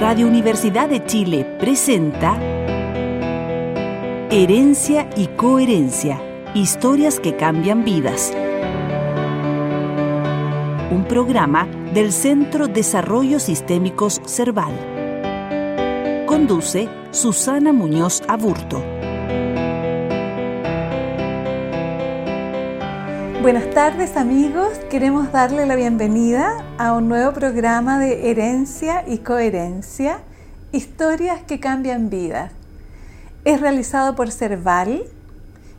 Radio Universidad de Chile presenta Herencia y Coherencia, historias que cambian vidas. Un programa del Centro Desarrollo Sistémicos Cerval. Conduce Susana Muñoz Aburto. Buenas tardes amigos, queremos darle la bienvenida a un nuevo programa de Herencia y Coherencia, historias que cambian vidas. Es realizado por Cerval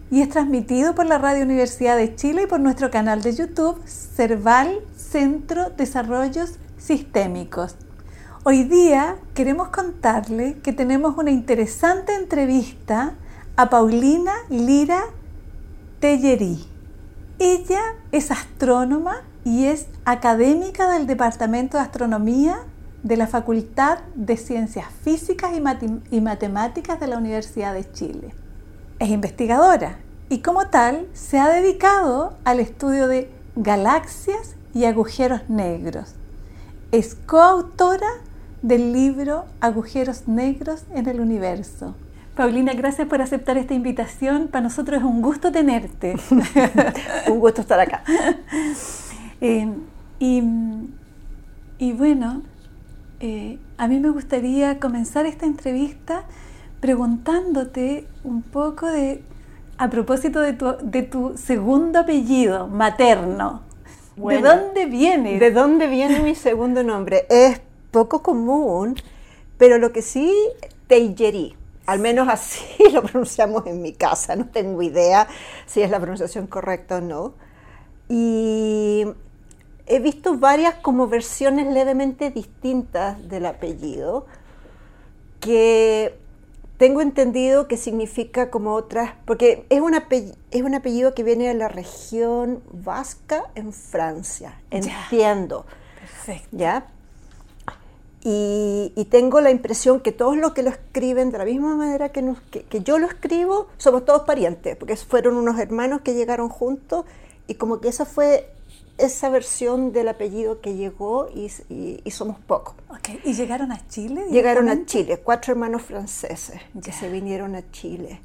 y es transmitido por la Radio Universidad de Chile y por nuestro canal de YouTube Cerval Centro Desarrollos Sistémicos. Hoy día queremos contarle que tenemos una interesante entrevista a Paulina Lira Tellerí. Ella es astrónoma y es académica del Departamento de Astronomía de la Facultad de Ciencias Físicas y, Matemáticas de la Universidad de Chile. Es investigadora y como tal se ha dedicado al estudio de galaxias y agujeros negros. Es coautora del libro Agujeros Negros en el Universo. Paulina, gracias por aceptar esta invitación. Para nosotros es un gusto tenerte. un gusto estar acá. Eh, y, bueno, eh, a mí me gustaría comenzar esta entrevista preguntándote un poco de, a propósito de tu, de tu segundo apellido materno. ¿De dónde viene? ¿De dónde viene mi segundo nombre? Es poco común, pero lo que sí, Teillerí. Al menos así lo pronunciamos en mi casa, no tengo idea si es la pronunciación correcta o no. Y he visto varias como versiones levemente distintas del apellido, que tengo entendido que significa como otras, porque es un apellido, es un apellido que viene de la región vasca en Francia, entiendo. Perfecto. ¿Ya? Y, tengo la impresión que todos los que lo escriben de la misma manera que, que, yo lo escribo, somos todos parientes, porque fueron unos hermanos que llegaron juntos y como que esa fue esa versión del apellido que llegó y, somos pocos. Okay. ¿Y llegaron a Chile? Llegaron a Chile, cuatro hermanos franceses que se vinieron a Chile.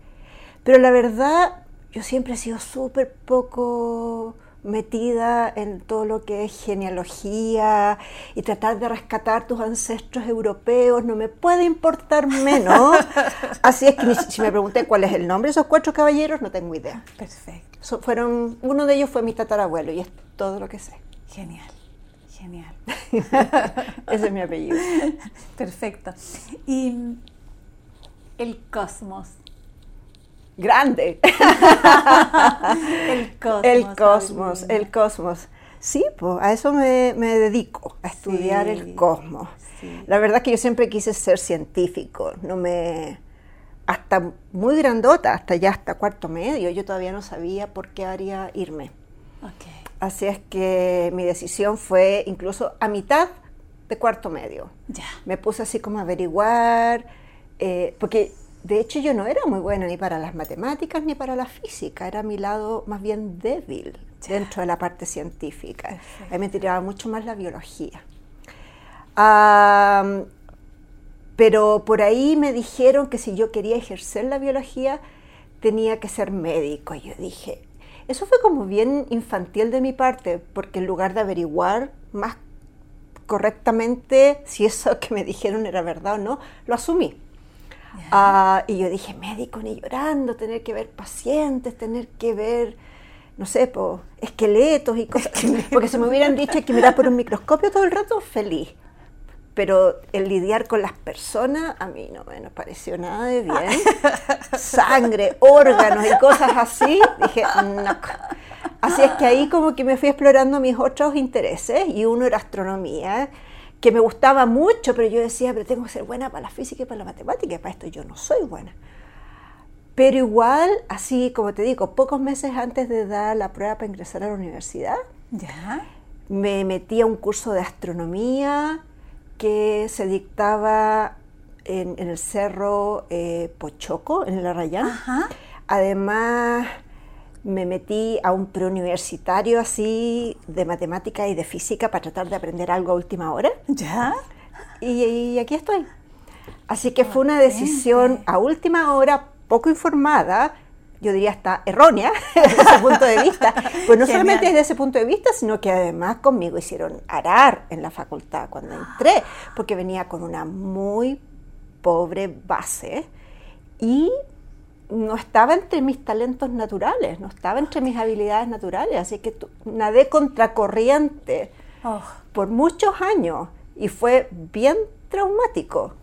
Pero la verdad, yo siempre he sido súper poco metida en todo lo que es genealogía y tratar de rescatar tus ancestros europeos, no me puede importar menos. Así es que si me pregunté cuál es el nombre de esos cuatro caballeros, no tengo idea. Perfecto. fueron, uno de ellos fue mi tatarabuelo y es todo lo que sé. Genial, genial. Ese es mi apellido. Perfecto. Y el cosmos grande. el cosmos. El cosmos, el cosmos. Sí, pues a eso me, dedico, a estudiar el cosmos. La verdad que yo siempre quise ser científico, no me hasta muy grandota, hasta ya hasta cuarto medio, yo todavía no sabía por qué haría irme. Así es que mi decisión fue incluso a mitad de cuarto medio. Ya. Me puse así como a averiguar, eh, porque de hecho, yo no era muy buena ni para las matemáticas ni para la física, era mi lado más bien débil dentro de la parte científica. A mí me tiraba mucho más la biología. pero por ahí me dijeron que si yo quería ejercer la biología tenía que ser médico. Y yo dije, eso fue como bien infantil de mi parte, porque en lugar de averiguar más correctamente si eso que me dijeron era verdad o no, lo asumí. Ah, y yo dije, médico ni llorando, tener que ver pacientes, tener que ver, no sé, esqueletos y cosas. Porque si me hubieran dicho que mirar por un microscopio todo el rato, feliz. Pero el lidiar con las personas, a mí no me pareció nada de bien. Sangre, órganos y cosas así, dije, no. Así es que ahí como que me fui explorando mis otros intereses y uno era astronomía que me gustaba mucho, pero yo decía, pero tengo que ser buena para la física y para la matemática, y para esto yo no soy buena. Pero igual, así como te digo, pocos meses antes de dar la prueba para ingresar a la universidad, ¿Ya? me metí a un curso de astronomía que se dictaba en, el cerro eh, Pochoco, en el Arrayán. Además, me metí a un preuniversitario así de matemática y de física para tratar de aprender algo a última hora. ¿Ya? y, aquí estoy. Así que fue una decisión a última hora, poco informada, yo diría hasta errónea desde ese punto de vista. Pues no solamente desde ese punto de vista, sino que además conmigo hicieron arar en la facultad cuando entré, porque venía con una muy pobre base y no estaba entre mis talentos naturales, no estaba entre mis habilidades naturales, así que nadé contracorriente oh. por muchos años y fue bien traumático.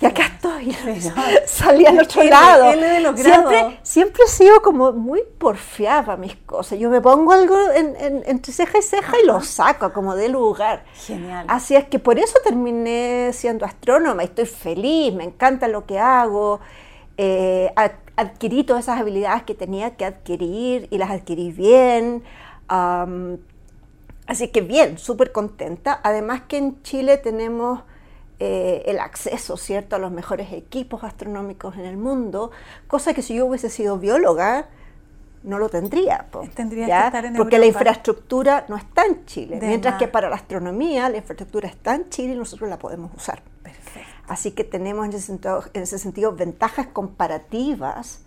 Y acá estoy, salí al otro lado. siempre, siempre he sido como muy porfiada mis cosas. Yo me pongo algo entre ceja y ceja y lo saco como de lugar. Genial. Así es que por eso terminé siendo astrónoma. Estoy feliz, me encanta lo que hago. Eh, adquirí todas esas habilidades que tenía que adquirir y las adquirí bien. así que bien, súper contenta. Además que en Chile tenemos eh, el acceso, ¿cierto?, a los mejores equipos astronómicos en el mundo, cosa que si yo hubiese sido bióloga, no lo tendría. Tendría que estar en Porque la infraestructura no está en Chile, mientras que para la astronomía la infraestructura está en Chile y nosotros la podemos usar. Así que tenemos en ese sentido, en ese sentido ventajas comparativas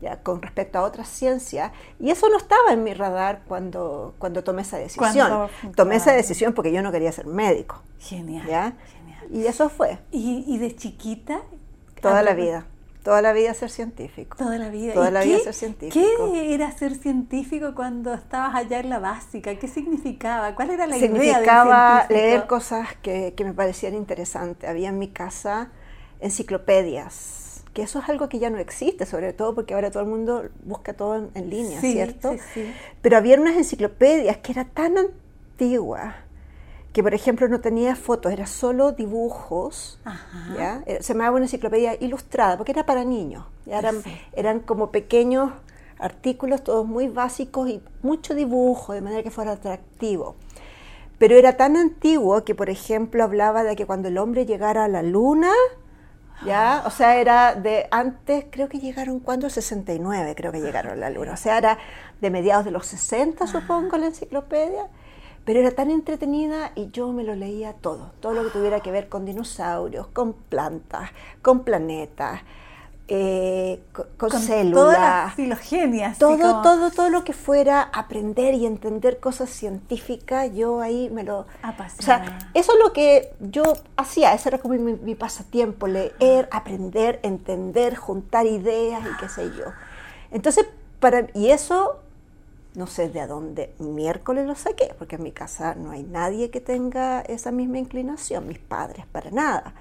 ya, con respecto a otras ciencias, y eso no estaba en mi radar cuando, cuando tomé esa decisión. Tomé esa decisión porque yo no quería ser médico. Genial. ¿ya? Y eso fue. ¿Y, de chiquita? Toda la vida. Toda la vida ser científico. Toda la vida. Toda la vida ser científico. ¿Qué era ser científico cuando estabas allá en la básica? ¿Qué significaba? ¿Cuál era la idea Significaba leer cosas que, que me parecían interesantes. Había en mi casa enciclopedias, que eso es algo que ya no existe, sobre todo porque ahora todo el mundo busca todo en, línea, ¿cierto? Sí, sí. Pero había unas enciclopedias que eran tan antiguas que por ejemplo no tenía fotos, era solo dibujos, ¿ya? Eh, se llamaba una enciclopedia ilustrada, porque era para niños, Eran, eran como pequeños artículos, todos muy básicos y mucho dibujo, de manera que fuera atractivo. Pero era tan antiguo que, por ejemplo, hablaba de que cuando el hombre llegara a la luna, ¿ya? O sea, era de antes, creo que llegaron, cuando 69 creo que llegaron a la luna. O sea, era de mediados de los 60, supongo, la enciclopedia pero era tan entretenida y yo me lo leía todo, todo lo que tuviera que ver con dinosaurios, con plantas, con planetas, eh, con, células. Todas las filogenias. Todo, todo, todo lo que fuera aprender y entender cosas científicas, yo ahí me lo... O sea, eso es lo que yo hacía, ese era como mi, mi pasatiempo, leer, aprender, entender, juntar ideas y qué sé yo. Entonces, para, y eso no sé de dónde miércoles lo saqué, porque en mi casa no hay nadie que tenga esa misma inclinación, mis padres para nada.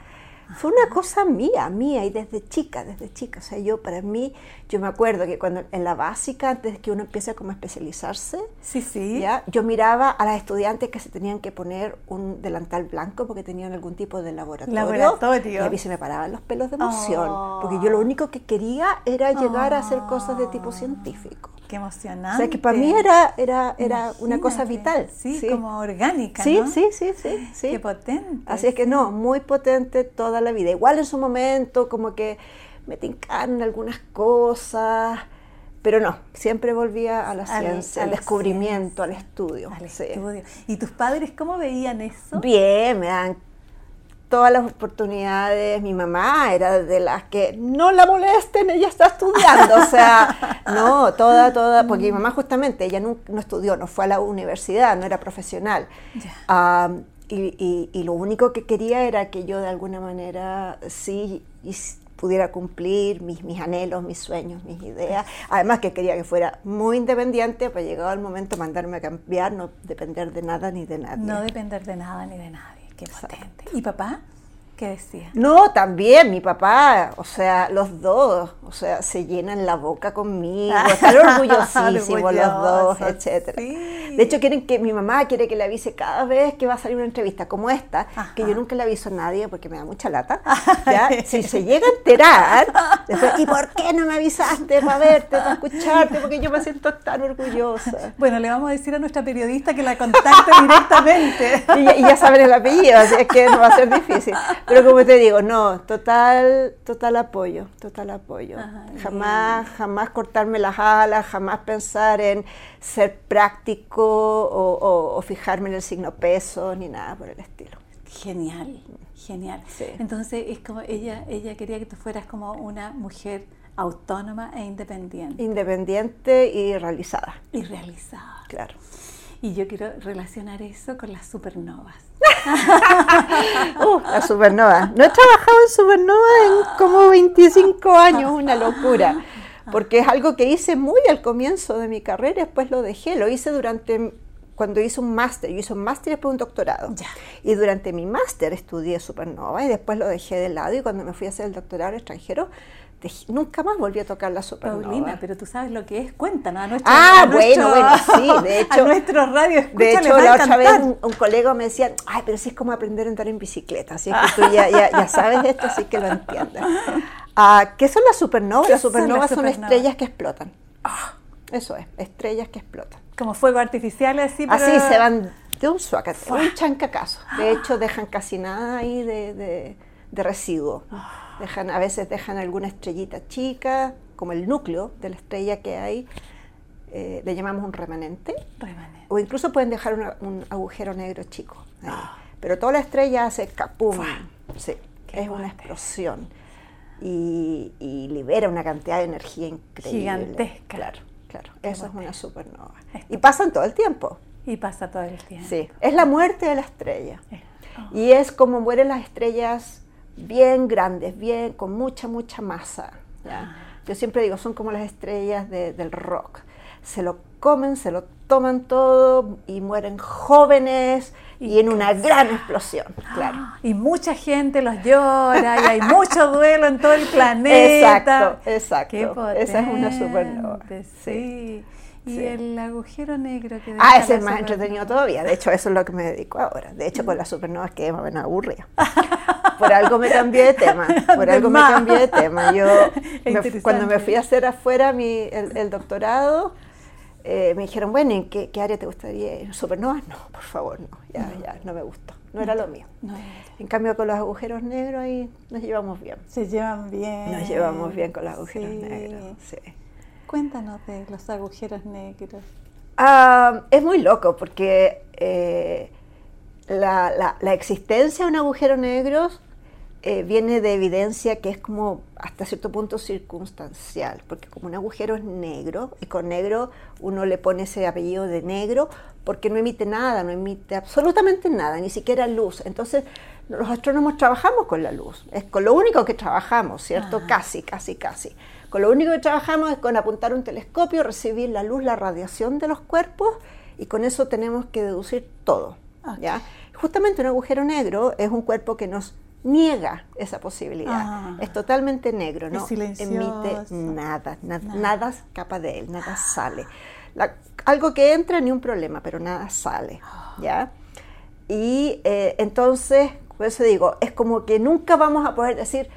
Fue una cosa mía, mía, y desde chica, desde chica. O sea, yo para mí, yo me acuerdo que cuando en la básica, antes que uno empiece a como especializarse, sí, sí. ¿ya? yo miraba a las estudiantes que se tenían que poner un delantal blanco porque tenían algún tipo de laboratorio. Laboratorio. Y a mí se me paraban los pelos de emoción, porque yo lo único que quería era llegar a hacer cosas de tipo científico. Qué emocionante. O sea, que para mí era, era, era una cosa vital. Sí, como orgánica, sí, ¿no? Sí, sí, sí, sí. Qué potente. Así es que no, muy potente toda la vida. Igual en su momento como que me tincaron algunas cosas, pero no, siempre volvía a la ciencia, al, descubrimiento, al estudio. Al estudio. ¿Y tus padres cómo veían eso? Bien, me dan todas las oportunidades. Mi mamá era de las que no la molesten, ella está estudiando. O sea, no, toda, toda, porque mi mamá justamente, ella no, estudió, no fue a la universidad, no era profesional. y, y, lo único que quería era que yo de alguna manera sí pudiera cumplir mis, mis anhelos, mis sueños, mis ideas. Además que quería que fuera muy independiente, pues llegado el momento mandarme a cambiar, no depender de nada ni de nadie. No depender de nada ni de nadie. Qué potente. ¿Y papá? ¿Qué decía? No, también mi papá, o sea, los dos, o sea, se llenan la boca conmigo, están orgullosísimos los dos, etcétera. De hecho, quieren que mi mamá quiere que le avise cada vez que va a salir una entrevista como esta, que yo nunca le aviso a nadie porque me da mucha lata. ¿ya? si se llega a enterar, después, ¿y por qué no me avisaste para verte, para escucharte? Porque yo me siento tan orgullosa. Bueno, le vamos a decir a nuestra periodista que la contacte directamente. y, ya saben el apellido, así es que no va a ser difícil. Pero como te digo, no, total, total apoyo, total apoyo. jamás, jamás cortarme las alas, jamás pensar en ser práctico o, fijarme en el signo peso, ni nada por el estilo. Genial, genial. Sí. Entonces es como ella, ella quería que tú fueras como una mujer autónoma e independiente Independiente y realizada, y realizada. claro. Y yo quiero relacionar eso con las supernovas. Uh, la supernova. No he trabajado en supernova en como 25 años, una locura. Porque es algo que hice muy al comienzo de mi carrera, después lo dejé. Lo hice durante cuando hice un máster. Yo hice un máster y después un doctorado. Ya. Y durante mi máster estudié supernova y después lo dejé de lado. Y cuando me fui a hacer el doctorado extranjero, nunca más volví a tocar la supernova. Paulina, pero tú sabes lo que es, cuéntanos a nuestro Ah, a bueno, bueno, sí, de hecho- a nuestros radio De hecho, la otra vez un, un colega me decía, ay, pero sí es como aprender a andar en bicicleta, así es que tú ya, ya, ya sabes esto, así que lo entiendes. Ah, ¿Qué son las supernovas? ¿Qué Las son las supernovas son, estrellas que explotan. Eso es, estrellas que explotan. Como fuego artificial así, pero... Así se van de un suacate, un chancacazo. De hecho, dejan casi nada ahí de, de- de residuo. Dejan, a veces dejan alguna estrellita chica, como el núcleo de la estrella que hay, eh, le llamamos un remanente. Remanente. O incluso pueden dejar una- un agujero negro chico. ahí. Pero toda la estrella hace capum. Sí, Qué es una explosión. Y, y libera una cantidad de energía increíble. Gigantesca. Claro, claro. Eso es una supernova. Esto. Y pasan todo el tiempo. Y pasa todo el tiempo. Sí, es la muerte de la estrella. Oh. Y es como mueren las estrellas bien grandes, bien, con mucha, mucha masa. ¿ya? Yo siempre digo, son como las estrellas de- del rock. Se lo comen, se lo toman todo y mueren jóvenes y, en una gran explosión, claro. Y mucha gente los llora y hay mucho duelo en todo el planeta. Exacto, exacto. Qué Esa es una supernova. Sí. Y Sí. el agujero negro que Ah, ese es más entretenido todavía. De hecho, eso es lo que me dedico ahora. De hecho, con las supernovas quedé más o menos aburrida. Por algo me cambié de tema. Por algo me cambié de tema. Yo, me- cuando me fui a hacer afuera mi, el, el doctorado, eh, me dijeron, bueno, ¿en qué, qué área te gustaría ir? ¿Supernovas? No, por favor, no. Ya, ya, no me gustó. No era lo mío. No, En cambio, con los agujeros negros ahí nos llevamos bien. se llevan bien. Nos llevamos bien con los agujeros Sí. negros. Sí. Cuéntanos de los agujeros negros. Ah, es muy loco porque eh, la, la- la existencia de un agujero negro eh, viene de evidencia que es como hasta cierto punto circunstancial, porque como un agujero es negro, y con negro uno le pone ese apellido de negro porque no emite nada, no emite absolutamente nada, ni siquiera luz. Entonces los astrónomos trabajamos con la luz, es con lo único que trabajamos, ¿cierto? Casi, casi, casi. Con lo único que trabajamos es con apuntar un telescopio, recibir la luz, la radiación de los cuerpos y con eso tenemos que deducir todo. Ok. ¿ya? Justamente un agujero negro es un cuerpo que nos niega esa posibilidad. Ah. es totalmente negro, no emite nada, na- Nada. nada escapa de él, nada sale. La- algo que entra ni un problema, pero nada sale. ¿ya? Y eh, entonces, por eso digo, es como que nunca vamos a poder decir,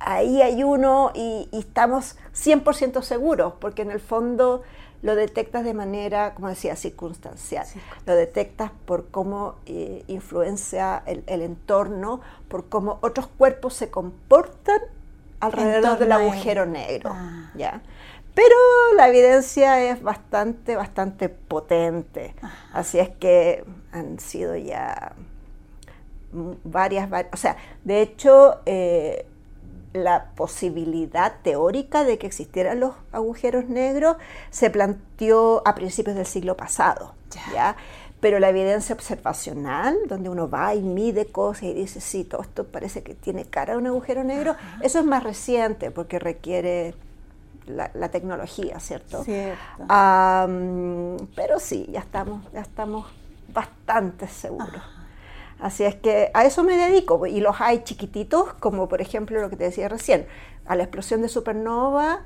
ahí hay uno y, y estamos 100% seguros, porque en el fondo lo detectas de manera, como decía, circunstancial. Lo detectas por cómo eh, influencia el, el entorno, por cómo otros cuerpos se comportan alrededor del agujero negro. Ah. ¿ya? Pero la evidencia es bastante, bastante potente. Así es que han sido ya varias, va- o sea, de hecho, eh, la posibilidad teórica de que existieran los agujeros negros se planteó a principios del siglo pasado, Ya. ¿ya? Pero la evidencia observacional, donde uno va y mide cosas y dice, sí, todo esto parece que tiene cara de un agujero negro, eso es más reciente porque requiere la, la tecnología, ¿cierto? Cierto. Am, pero sí, ya estamos, ya estamos bastante seguros. Así es que a eso me dedico. Y los hay chiquititos, como por ejemplo lo que te decía recién. A la explosión de supernova,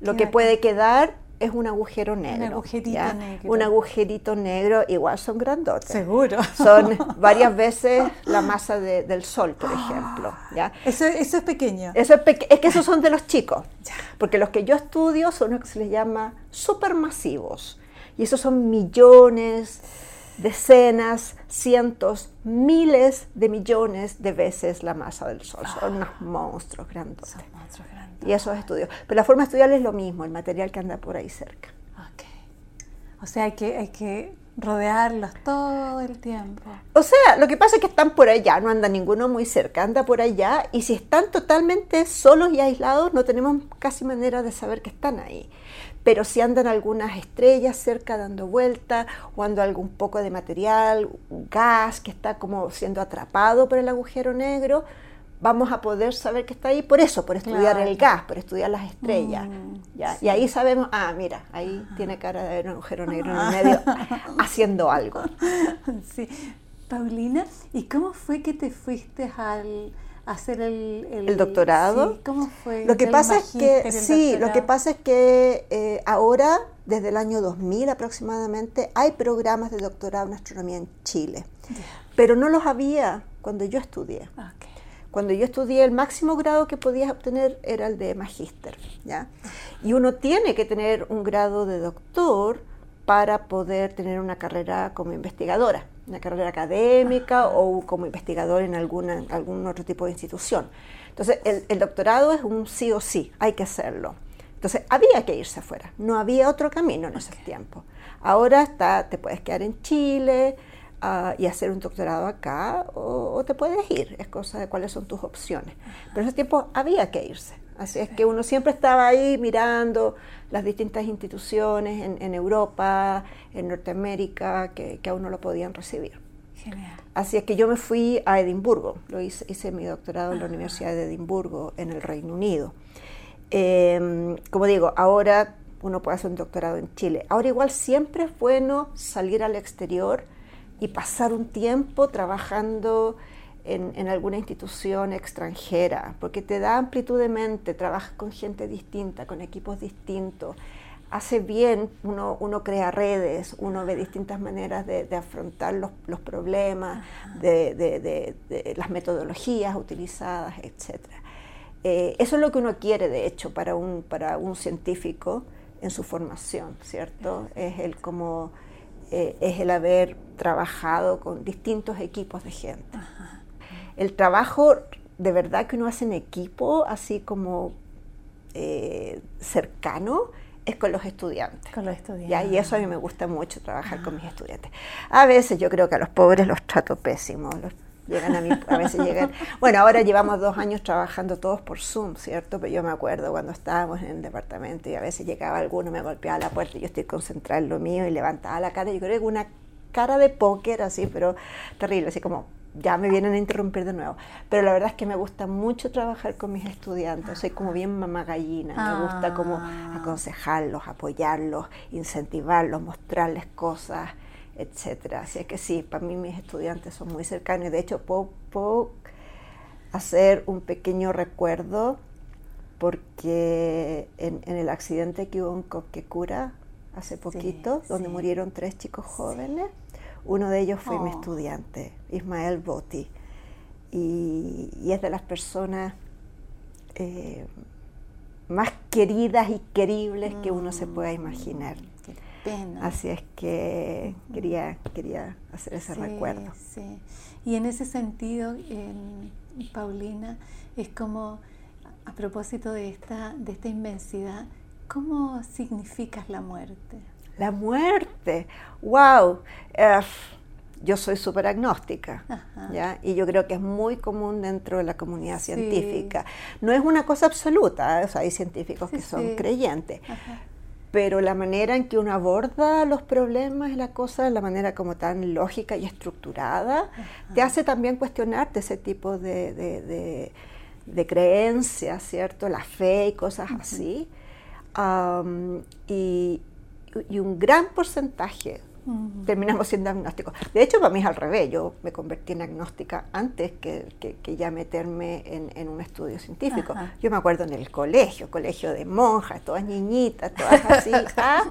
lo que puede quedar es un agujero negro. agujerito ¿ya? negro. Un agujerito negro, igual son grandotes. Seguro. Son varias veces la masa de- del Sol, por ejemplo. ¿ya? Eso, eso es pequeño. Eso es, es que esos son de los chicos, porque los que yo estudio son los que se les llama supermasivos. Y esos son millones, decenas, cientos, miles de millones de veces la masa del Sol. Son unos monstruos grandotes. Son monstruos grandes. Y esos estudios. Pero la forma de estudiar es lo mismo, el material que anda por ahí cerca. Ok. O sea, hay que, hay que rodearlos todo el tiempo. O sea, lo que pasa es que están por allá, no anda ninguno muy cerca, anda por allá y si están totalmente solos y aislados no tenemos casi manera de saber que están ahí. Pero si andan algunas estrellas cerca dando vuelta o anda algún poco de material, gas que está como siendo atrapado por el agujero negro, vamos a poder saber que está ahí por eso, por estudiar el gas, por estudiar las estrellas. Mm, ¿ya? Y ahí sabemos, ah, mira, ahí tiene cara de un agujero negro en el medio haciendo algo. Sí. Paulina, ¿y cómo fue que te fuiste al hacer el, el, doctorado? Sí, ¿Cómo fue? Lo que pasa es que, sí, lo que pasa es que eh, ahora, desde el año 2000 aproximadamente, hay programas de doctorado en astronomía en Chile, pero no los había cuando yo estudié. Okay. Cuando yo estudié, el máximo grado que podías obtener era el de magíster. ¿ya? Y uno tiene que tener un grado de doctor para poder tener una carrera como investigadora, una carrera académica o como investigador en alguna, algún otro tipo de institución. Entonces, el, doctorado es un sí o sí, hay que hacerlo. Entonces, había que irse afuera, no había otro camino en ese tiempo. Ahora está, te puedes quedar en Chile, y hacer un doctorado acá o, te puedes ir, es cosa de cuáles son tus opciones. Pero en ese tiempo había que irse, así es que uno siempre estaba ahí mirando las distintas instituciones en, Europa, en Norteamérica, que, que, a uno lo podían recibir. Así es que yo me fui a Edimburgo, lo hice, hice mi doctorado en la Universidad de Edimburgo, en el Reino Unido. Em, como digo, ahora uno puede hacer un doctorado en Chile. Ahora igual siempre es bueno salir al exterior y pasar un tiempo trabajando en, alguna institución extranjera, porque te da amplitud de mente, trabajas con gente distinta, con equipos distintos, hace bien, uno, uno crea redes, uno ve distintas maneras de, afrontar los, los problemas, de, de, las metodologías utilizadas, etc. Eh, eso es lo que uno quiere, de hecho, para un, para un científico en su formación, ¿cierto? Es el como eh, es el haber trabajado con distintos equipos de gente. El trabajo de verdad que uno hace en equipo, así como eh, cercano, es con los estudiantes. Con los estudiantes. Y eso a mí me gusta mucho trabajar con mis estudiantes. A veces yo creo que a los pobres los trato pésimos, los Llegan a mí, a veces llegan. Bueno, ahora llevamos dos años trabajando todos por Zoom, ¿cierto? Pero yo me acuerdo cuando estábamos en el departamento y a veces llegaba alguno, me golpeaba la puerta y yo estoy concentrada en lo mío y levantaba la cara. Yo creo que una cara de póker así, pero terrible, así como ya me vienen a interrumpir de nuevo. Pero la verdad es que me gusta mucho trabajar con mis estudiantes. Soy como bien mamá gallina. Me gusta como ah. aconsejarlos, apoyarlos, incentivarlos, mostrarles cosas etcétera. Así es que sí, para mí mis estudiantes son muy cercanos. De hecho, puedo, hacer un pequeño recuerdo porque en, el accidente que hubo en Coquecura hace poquito, donde murieron tres chicos jóvenes, uno de ellos fue mi oh. estudiante, Ismael Botti. Y, es de las personas eh, más queridas y queribles que uno se pueda imaginar. Así es que quería, quería hacer ese recuerdo. Sí. Y en ese sentido, Paulina, es como, a propósito de esta, de esta inmensidad, ¿cómo significas la muerte? La muerte, wow. yo soy súper agnóstica, ¿ya? y yo creo que es muy común dentro de la comunidad científica. No es una cosa absoluta, o sea, hay científicos que son creyentes, pero la manera en que uno aborda los problemas y la cosa, la manera como tan lógica y estructurada, te hace también cuestionarte ese tipo de, creencias, ¿cierto? La fe y cosas así. y, y, un gran porcentaje terminamos siendo agnósticos. De hecho, para mí es al revés. Yo me convertí en agnóstica antes que, que, ya meterme en, en, un estudio científico. Yo me acuerdo en el colegio, colegio de monjas, todas niñitas, todas así, ¿ah?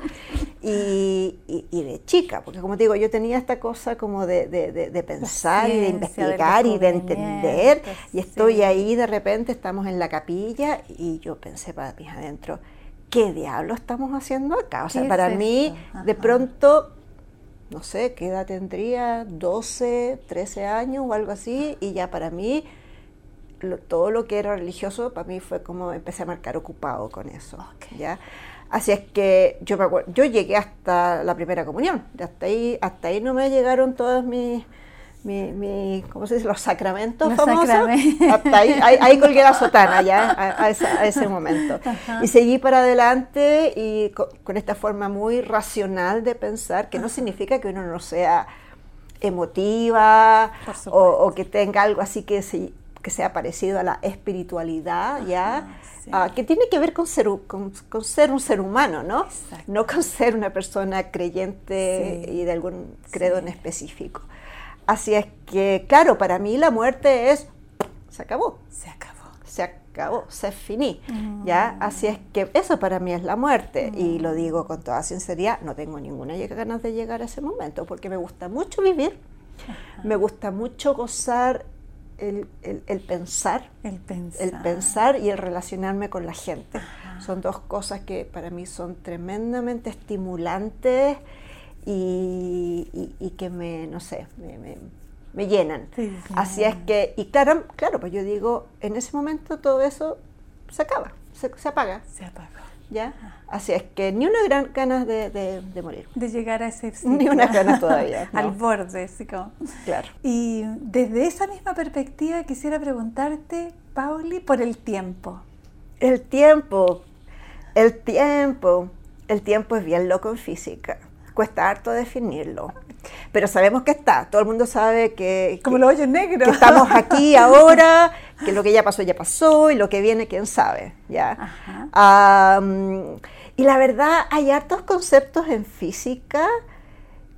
y, y, de chica, porque como digo, yo tenía esta cosa como de, de, de, pensar y de investigar y de entender, y estoy ahí, de repente estamos en la capilla, y yo pensé para mí adentro, ¿qué diablo estamos haciendo acá? O sea, para mí, de pronto no sé, ¿qué edad tendría? 12, 13 años o algo así, y ya para mí todo lo que era religioso, para mí fue como empecé a marcar ocupado con eso, ¿ya? Así es que yo me acuerdo, yo llegué hasta la primera comunión, hasta ahí, hasta ahí no me llegaron todos mis, mi, ¿cómo se dice? Los sacramentos famosos. Hasta ahí, ahí, colgué la sotana ya, a, ese, momento. Y seguí para adelante y con, esta forma muy racional de pensar, que no significa que uno no sea emotiva o, que tenga algo así que, que sea parecido a la espiritualidad, ¿ya? Ah, que tiene que ver con ser, con, ser un ser humano, ¿no? No con ser una persona creyente y de algún credo en específico. Así es que, claro, para mí la muerte es, se acabó. Se acabó. Se acabó, se finí. ¿ya? Así es que eso para mí es la muerte. Y lo digo con toda sinceridad, no tengo ninguna ganas de llegar a ese momento, porque me gusta mucho vivir, me gusta mucho gozar el, pensar, el pensar, el pensar y el relacionarme con la gente. Son dos cosas que para mí son tremendamente estimulantes y, que me, no sé, me, llenan. Así es que, y claro, claro, pues yo digo, en ese momento todo eso se acaba, se, apaga. Se apaga. ¿Ya? Así es que ni una gran ganas de, morir. De llegar a ese sitio. Ni una ganas todavía. Al borde, así como. Claro. Y desde esa misma perspectiva quisiera preguntarte, Pauli, por el tiempo. El tiempo, el tiempo, el tiempo es bien loco en física cuesta harto definirlo. Pero sabemos que está, todo el mundo sabe que... Como los hoyos negros. Que estamos aquí ahora, que lo que ya pasó ya pasó y lo que viene quién sabe, ¿ya? y la verdad hay hartos conceptos en física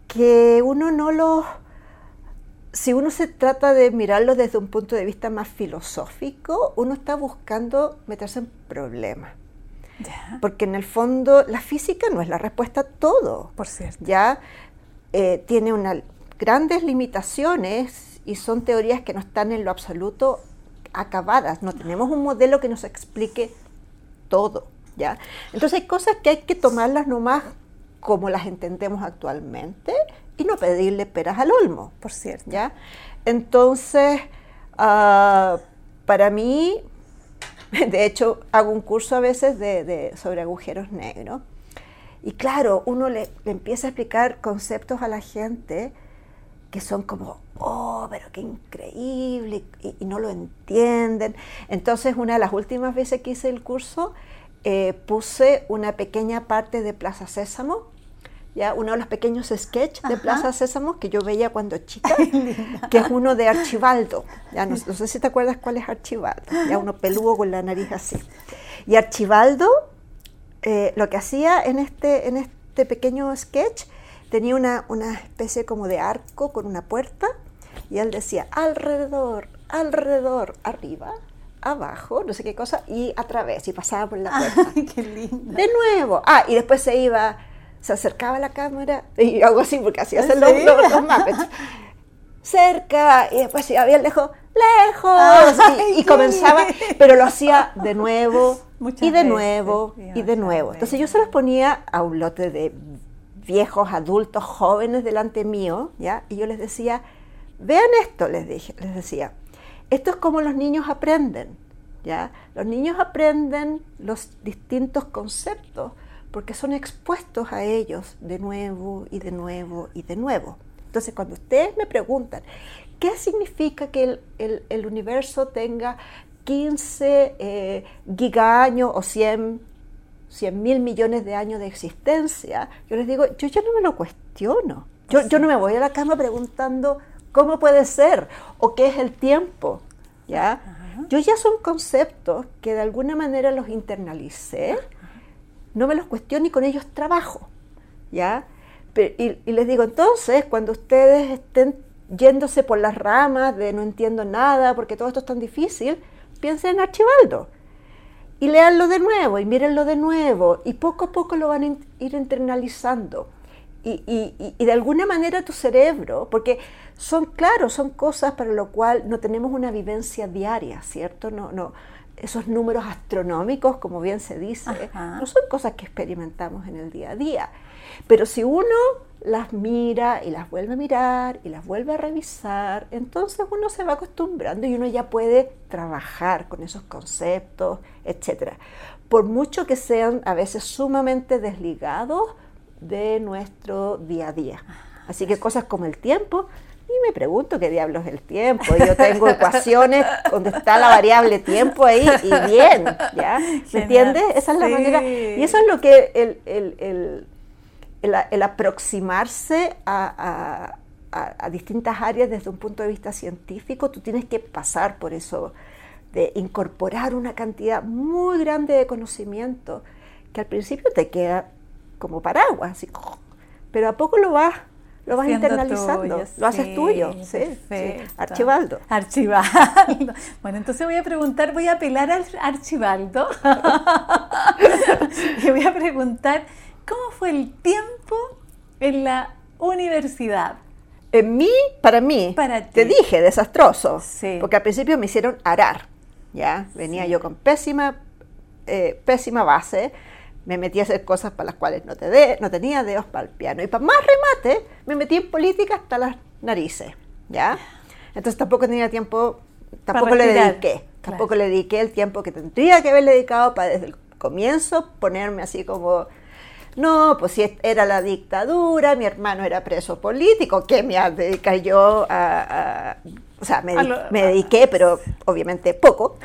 que uno no los... Si uno se trata de mirarlos desde un punto de vista más filosófico, uno está buscando meterse en problemas. Porque en el fondo la física no es la respuesta a todo. Por cierto. Ya eh, tiene unas grandes limitaciones y son teorías que no están en lo absoluto acabadas. No tenemos un modelo que nos explique todo. ¿ya? Entonces hay cosas que hay que tomarlas nomás como las entendemos actualmente y no pedirle peras al olmo. Por cierto. ¿ya? Entonces, ah, para mí, De hecho, hago un curso a veces de, sobre agujeros negros. Y claro, uno le, empieza a explicar conceptos a la gente que son como, oh, pero qué increíble, y, no lo entienden. Entonces, una de las últimas veces que hice el curso, eh, puse una pequeña parte de Plaza Sésamo uno de los pequeños sketches de Plaza Sésamo que yo veía cuando chica, que es uno de Archibaldo. Ya no, sé si te acuerdas cuál es Archibaldo, ya uno peludo con la nariz así. Y Archibaldo eh, lo que hacía en este, en este pequeño sketch tenía una, una especie como de arco con una puerta y él decía alrededor, alrededor, arriba, abajo, no sé qué cosa, y a través, y pasaba por la puerta. qué lindo. De nuevo. Ah, y después se iba se acercaba a la cámara y algo así, porque así hacen los, los, Cerca, y después se había lejos, lejos, y, comenzaba, pero lo hacía de nuevo, y de nuevo, y de nuevo. Entonces yo se los ponía a un lote de viejos, adultos, jóvenes delante mío, ¿ya? Y yo les decía, vean esto, les, dije, les decía, esto es como los niños aprenden, ¿ya? Los niños aprenden los distintos conceptos porque son expuestos a ellos de nuevo y de nuevo y de nuevo. Entonces, cuando ustedes me preguntan, ¿qué significa que el, universo tenga 15 eh, gigaaños o 100, 100 mil millones de años de existencia? Yo les digo, yo ya no me lo cuestiono. Yo, yo no me voy a la cama preguntando cómo puede ser o qué es el tiempo. ¿ya? Yo ya son conceptos que de alguna manera los internalicé no me los cuestiono y con ellos trabajo. ¿ya? y, les digo, entonces, cuando ustedes estén yéndose por las ramas de no entiendo nada porque todo esto es tan difícil, piensen en Archibaldo. Y leanlo de nuevo y mírenlo de nuevo y poco a poco lo van a ir internalizando. y, de alguna manera tu cerebro, porque son, claro, son cosas para lo cual no tenemos una vivencia diaria, ¿cierto? No, no, esos números astronómicos, como bien se dice, no son cosas que experimentamos en el día a día. Pero si uno las mira y las vuelve a mirar y las vuelve a revisar, entonces uno se va acostumbrando y uno ya puede trabajar con esos conceptos, etc. Por mucho que sean a veces sumamente desligados de nuestro día a día. Así que cosas como el tiempo, y me pregunto qué diablos es el tiempo. Yo tengo ecuaciones donde está la variable tiempo ahí y bien, ¿ya? ¿Me entiendes? Esa es la manera. Y eso es lo que el, el, el, el aproximarse a, a, a, distintas áreas desde un punto de vista científico, tú tienes que pasar por eso, de incorporar una cantidad muy grande de conocimiento que al principio te queda como paraguas, así, pero a poco lo vas lo vas internalizando, lo haces tuyo, sí, Archibaldo. Archibaldo. Bueno, entonces voy a preguntar, voy a apelar al Archibaldo y voy a preguntar, ¿cómo fue el tiempo en la universidad? En mí, para mí, te dije, desastroso, porque al principio me hicieron arar, ¿ya? Venía yo con pésima, eh, pésima base, me metí a hacer cosas para las cuales no, te no tenía dedos para el piano. Y para más remate, me metí en política hasta las narices, ¿ya? Entonces tampoco tenía tiempo, tampoco le dediqué, tampoco le dediqué el tiempo que tendría que haber dedicado para desde el comienzo ponerme así como no, pues si era la dictadura, mi hermano era preso político, ¿qué me dediqué yo a, o sea, me, dediqué, pero obviamente poco.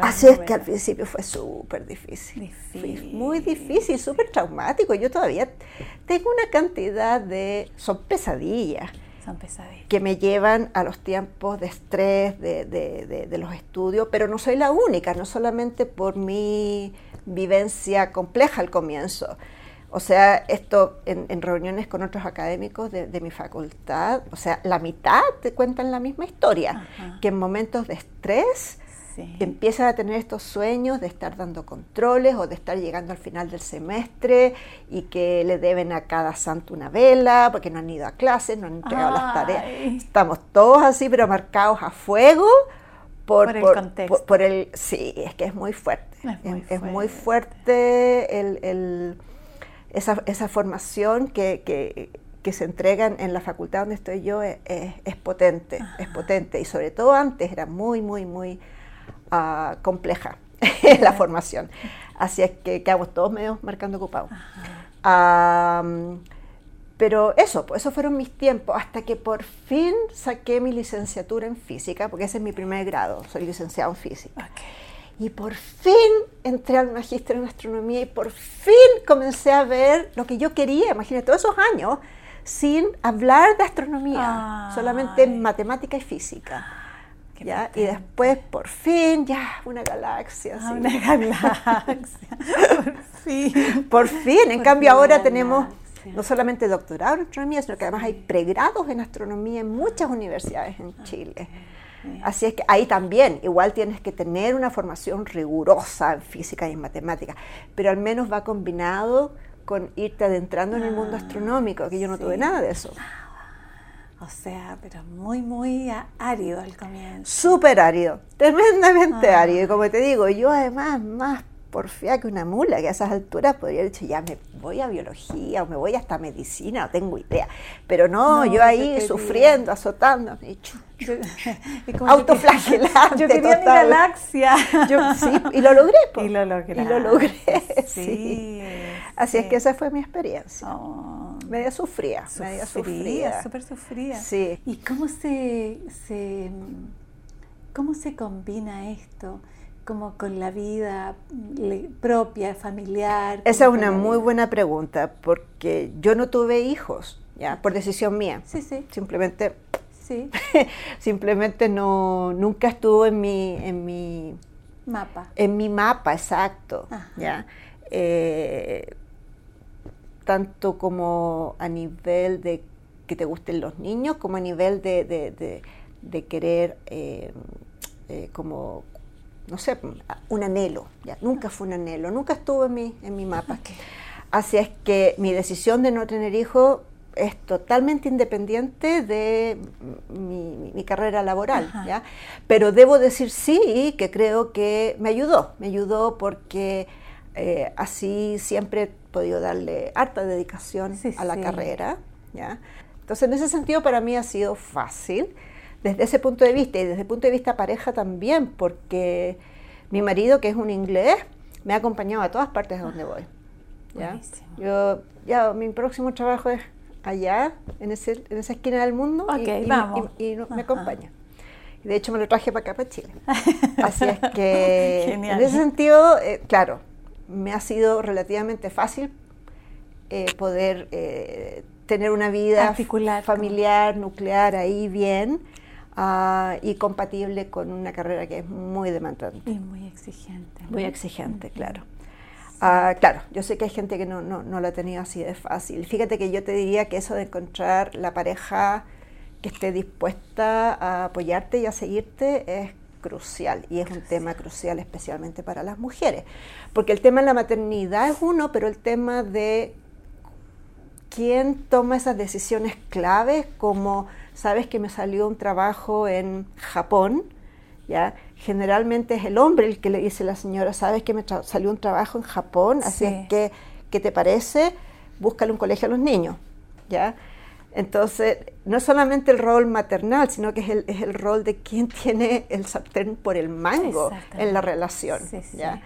Así es que al principio fue súper difícil. Muy difícil, súper traumático. Yo todavía tengo una cantidad de... Son pesadillas. Son pesadillas. Que me llevan a los tiempos de estrés de, de, de los estudios, pero no soy la única, no solamente por mi vivencia compleja al comienzo. O sea, esto en, reuniones con otros académicos de, mi facultad, o sea, la mitad te cuentan la misma historia, que en momentos de estrés empiezan a tener estos sueños de estar dando controles o de estar llegando al final del semestre y que le deben a cada santo una vela porque no han ido a clases, no han entregado las tareas. Estamos todos así, pero marcados a fuego por, el contexto. Por, el, sí, es que es muy fuerte. Es muy fuerte, el, esa, esa, formación que, que, se entrega en la facultad donde estoy yo es, es, potente, es potente. Y sobre todo antes era muy, muy, muy uh, compleja la formación. Así es que quedamos todos medio marcando ocupados. Pero eso, pues esos fueron mis tiempos, hasta que por fin saqué mi licenciatura en física, porque ese es mi primer grado, soy licenciado en física. Y por fin entré al magíster en astronomía y por fin comencé a ver lo que yo quería, imagínate, todos esos años sin hablar de astronomía, solamente matemática y física. ¿ya? Y después, por fin, ya, una galaxia. Ah, una galaxia. por fin. Por fin. En cambio, ahora tenemos no solamente doctorado en astronomía, sino que además hay pregrados en astronomía en muchas universidades en Chile. Así es que ahí también, igual tienes que tener una formación rigurosa en física y en matemática, pero al menos va combinado con irte adentrando en el mundo ah, astronómico, que yo no tuve nada de eso. O sea, pero muy, muy árido al comienzo. Súper árido, tremendamente ah. árido. Y como te digo, yo además más porfía que una mula, que a esas alturas podría haber dicho, ya me voy a biología o me voy hasta medicina, no tengo idea. Pero no, yo ahí sufriendo, azotando, autoflagelante. Yo quería mi galaxia. sí, y lo logré. Y lo logré. Y lo logré, sí. Así es que esa fue mi experiencia. Oh, media sufría, media sufría. Súper sufría. Sí. ¿Y cómo se, se, cómo se combina esto? Como con la vida propia, familiar? Esa es una muy buena pregunta, porque yo no tuve hijos, ya, por decisión mía. Sí, sí. Simplemente, sí. simplemente no, nunca estuvo en mi, en mi mapa. En mi mapa, exacto, ya. Eh, tanto como a nivel de que te gusten los niños, como a nivel de, de, querer eh, eh, como no sé, un anhelo, ya, nunca fue un anhelo, nunca estuvo en mi, en mi mapa. Así es que mi decisión de no tener hijos es totalmente independiente de mi, carrera laboral, ¿ya? Pero debo decir sí, que creo que me ayudó, me ayudó porque eh, así siempre he podido darle harta dedicación a la carrera, ¿ya? Entonces, en ese sentido, para mí ha sido fácil, desde ese punto de vista, y desde el punto de vista pareja también, porque mi marido, que es un inglés, me ha acompañado a todas partes de donde voy. ¿ya? Yo, ya, mi próximo trabajo es allá, en, ese, en esa esquina del mundo, y, vamos. y, me acompaña. De hecho, me lo traje para acá, para Chile. Así es que, en ese sentido, eh, claro, me ha sido relativamente fácil eh, poder eh, tener una vida familiar, nuclear ahí bien ah, y compatible con una carrera que es muy demandante. Y muy exigente. Muy exigente, claro. Ah, claro, yo sé que hay gente que no, no, no lo ha tenido así de fácil. Fíjate que yo te diría que eso de encontrar la pareja que esté dispuesta a apoyarte y a seguirte es crucial y es un tema crucial especialmente para las mujeres, porque el tema de la maternidad es uno, pero el tema de quién toma esas decisiones claves, como sabes que me salió un trabajo en Japón, ¿ya? Generalmente es el hombre el que le dice a la señora, sabes que me salió un trabajo en Japón, así es que, ¿qué te parece? Búscale un colegio a los niños, ¿ya? Entonces, no es solamente el rol maternal, sino que es el, es el rol de quien tiene el sartén por el mango en la relación, ¿ya?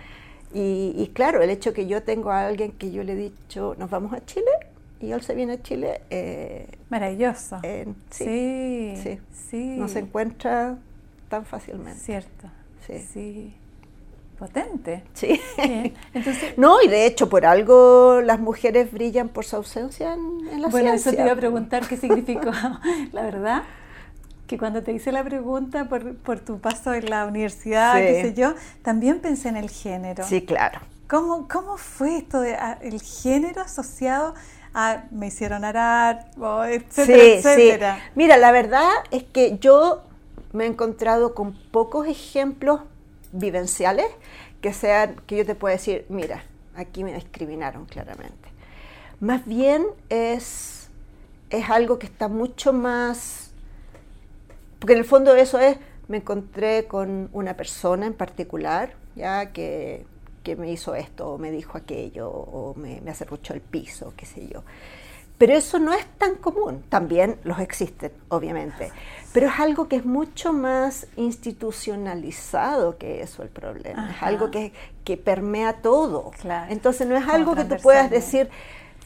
Y, y, claro, el hecho que yo tengo a alguien que yo le he dicho, nos vamos a Chile, y él se viene a Chile. Eh, Maravilloso. sí, sí, sí, No se encuentra tan fácilmente. Cierto. Sí. Potente. Sí. Entonces, no, y de hecho, por algo las mujeres brillan por su ausencia en, la ciencia. Bueno, eso te iba a preguntar qué significó. la verdad, que cuando te hice la pregunta por, por tu paso en la universidad, qué sé yo, también pensé en el género. Sí, claro. ¿Cómo, cómo fue esto de ah, el género asociado ah, me hicieron arar, etcétera, etcétera. Mira, la verdad es que yo me he encontrado con pocos ejemplos vivenciales que sean, que yo te pueda decir, mira, aquí me discriminaron claramente. Más bien es, es algo que está mucho más, porque en el fondo eso es, me encontré con una persona en particular, ya que que me hizo esto, o me dijo aquello, o me, me acerruchó el piso, qué sé yo. Pero eso no es tan común, también los existen, obviamente, pero es algo que es mucho más institucionalizado que eso el problema, es algo que, que permea todo. Entonces no es algo que tú puedas decir,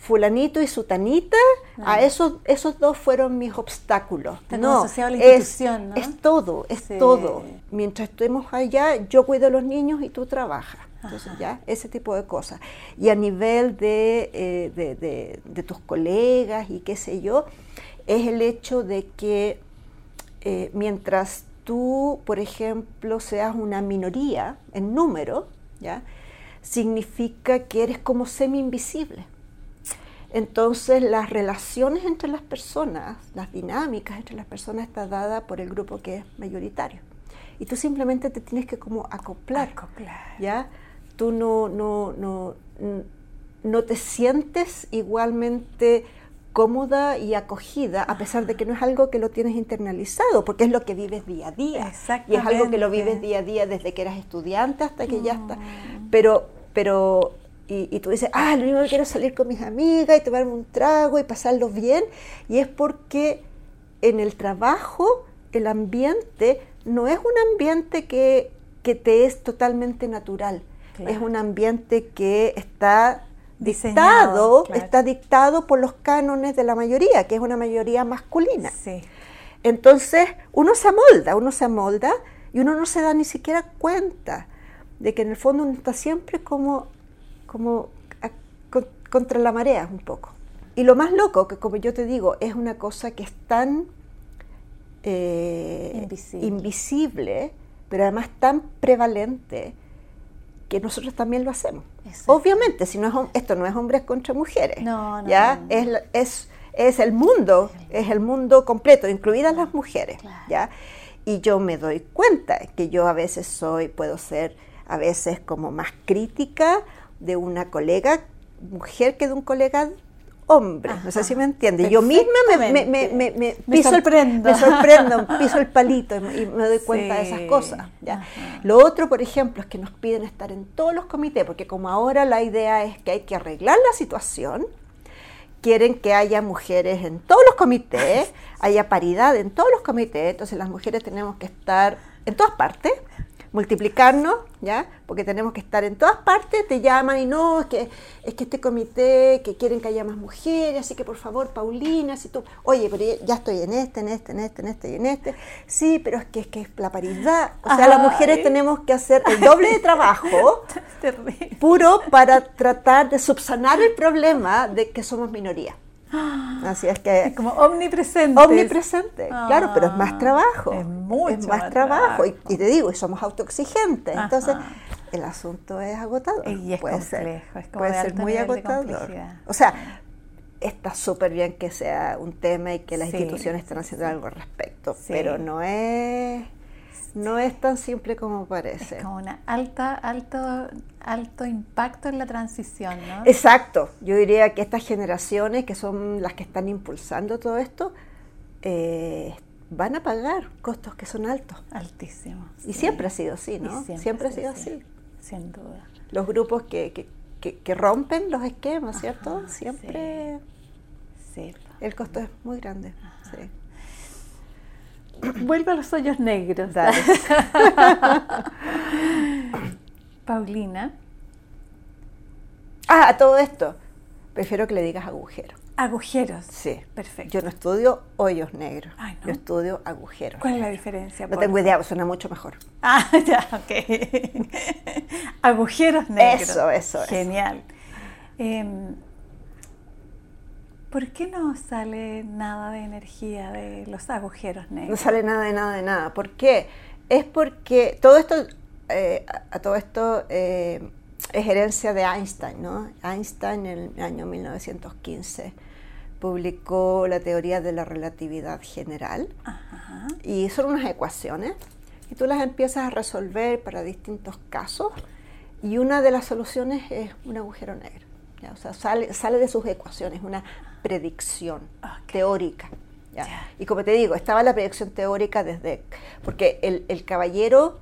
fulanito y sutanita, a esos, esos dos fueron mis obstáculos. no, es, es todo, es todo. Mientras estemos allá, yo cuido a los niños y tú trabajas. Entonces, ya, ese tipo de cosas. Y a nivel eh, de, de, tus colegas y qué sé yo, es el hecho de que eh, mientras tú, por ejemplo, seas una minoría en número, ¿ya? significa que eres como semi-invisible. Entonces las relaciones entre las personas, las dinámicas entre las personas está dada por el grupo que es mayoritario. Y tú simplemente te tienes que como acoplar, acoplar. ¿ya? Tú no, no, no, no te sientes igualmente cómoda y acogida, a pesar de que no es algo que lo tienes internalizado, porque es lo que vives día a día. Y es algo que lo vives día a día desde que eras estudiante hasta que ya está. Mm. Pero, pero y, tú dices, ah, lo único que quiero es salir con mis amigas y tomarme un trago y pasarlo bien. Y es porque en el trabajo el ambiente no es un ambiente que, que te es totalmente natural es un ambiente que está dictado, está dictado por los cánones de la mayoría, que es una mayoría masculina. Entonces, uno se amolda, uno se amolda y uno no se da ni siquiera cuenta de que en el fondo uno está siempre como, como contra la marea un poco. Y lo más loco, que como yo te digo, es una cosa que es tan eh, invisible, pero además tan prevalente, que nosotros también lo hacemos. Obviamente, si no es, esto no es hombres contra mujeres. No, no, ¿ya? Es, es, es, el mundo, es el mundo completo, incluidas las mujeres. ¿ya? Y yo me doy cuenta que yo a veces soy, puedo ser a veces como más crítica de una colega mujer que de un colega hombre. no sé si me entiende. Yo misma me, me, me, me, piso sorprendo. El, me sorprendo, piso el palito y, me doy cuenta de esas cosas. ¿ya? Lo otro, por ejemplo, es que nos piden estar en todos los comités, porque como ahora la idea es que hay que arreglar la situación, quieren que haya mujeres en todos los comités, haya paridad en todos los comités, entonces las mujeres tenemos que estar en todas partes multiplicarnos, ¿ya? Porque tenemos que estar en todas partes, te llaman y no, es que, es que este comité, que quieren que haya más mujeres, así que por favor, Paulina, si tú, oye, pero ya estoy en este, en este, en este, en este y en este, sí, pero es que es que es la paridad, o sea, las mujeres tenemos que hacer el doble de trabajo, puro para tratar de subsanar el problema de que somos minoría. Así es que. Es como omnipresente. Omnipresente, claro, pero es más trabajo. Es mucho más, trabajo. Y, te digo, y somos autoexigentes. Entonces, el asunto es agotador. Y es puede ser, puede ser muy agotador. O sea, está súper bien que sea un tema y que las instituciones estén haciendo algo al respecto, pero no es no es tan simple como parece. Es como un alta, alto, alto impacto en la transición, ¿no? Exacto. Yo diría que estas generaciones, que son las que están impulsando todo esto, eh, van a pagar costos que son altos. Altísimos. Y siempre ha sido así, ¿no? Siempre, ha sido así. Sin duda. Los grupos que, que, rompen los esquemas, ¿cierto? Siempre. Sí. El costo es muy grande. Sí. Vuelve a los hoyos negros. Paulina. Ah, a todo esto. Prefiero que le digas agujero. Agujeros. Sí. Perfecto. Yo no estudio hoyos negros. Yo estudio agujeros. ¿Cuál es la diferencia? No tengo idea, suena mucho mejor. Ah, ya, ok. agujeros negros. Eso, eso. Genial. Em, ¿Por qué no sale nada de energía de los agujeros negros? No sale nada de nada de nada. ¿Por qué? Es porque todo esto, eh, a todo esto eh, es herencia de Einstein, ¿no? Einstein en el año 1915 publicó la teoría de la relatividad general y son unas ecuaciones y tú las empiezas a resolver para distintos casos y una de las soluciones es un agujero negro. O sea, sale, sale de sus ecuaciones, una predicción teórica. Y como te digo, estaba la predicción teórica desde, porque el, caballero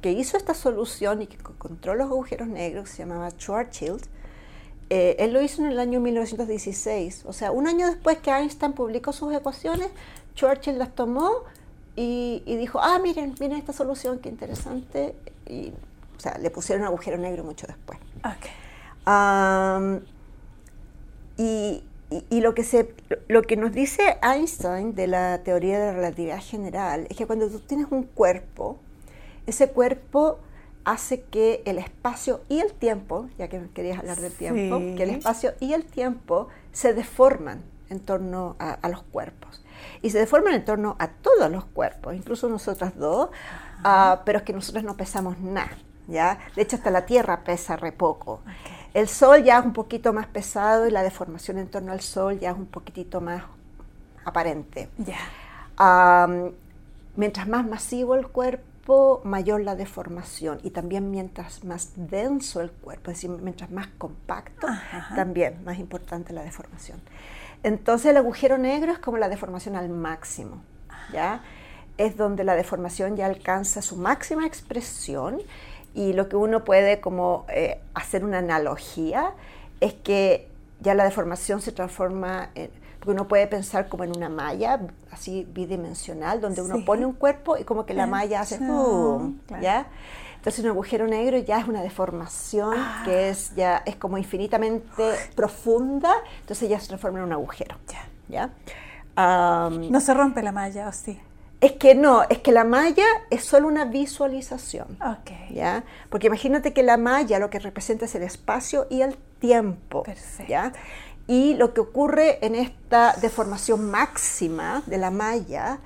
que hizo esta solución y que encontró los agujeros negros, se llamaba Churchill, eh, él lo hizo en el año 1916, o sea, un año después que Einstein publicó sus ecuaciones, Churchill las tomó y, dijo, ah, miren, miren esta solución, qué interesante, y, o sea, le pusieron agujero negro mucho después. y, y, lo, que se, lo que nos dice Einstein de la teoría de la relatividad general es que cuando tú tienes un cuerpo, ese cuerpo hace que el espacio y el tiempo, ya que querías hablar del tiempo, que el espacio y el tiempo se deforman en torno a, los cuerpos. Y se deforman en torno a todos los cuerpos, incluso nosotras dos, uh, pero es que nosotros no pesamos nada. ¿ya? De hecho, hasta la Tierra pesa re poco. El sol ya es un poquito más pesado y la deformación en torno al sol ya es un poquitito más aparente. mientras más masivo el cuerpo, mayor la deformación. Y también mientras más denso el cuerpo, es decir, mientras más compacto, también más importante la deformación. Entonces el agujero negro es como la deformación al máximo. ¿ya? Es donde la deformación ya alcanza su máxima expresión y lo que uno puede como eh, hacer una analogía es que ya la deformación se transforma en, porque uno puede pensar como en una malla así bidimensional donde uno pone un cuerpo y como que la malla hace ¡pum! ¿ya? Entonces un agujero negro ya es una deformación ah. que es ya es como infinitamente profunda, entonces ya se transforma en un agujero. ¿ya? no se rompe la malla, ¿o sí? Es que no, es que la malla es solo una visualización. ¿ya? Porque imagínate que la malla lo que representa es el espacio y el tiempo. ¿ya? Y lo que ocurre en esta deformación máxima de la malla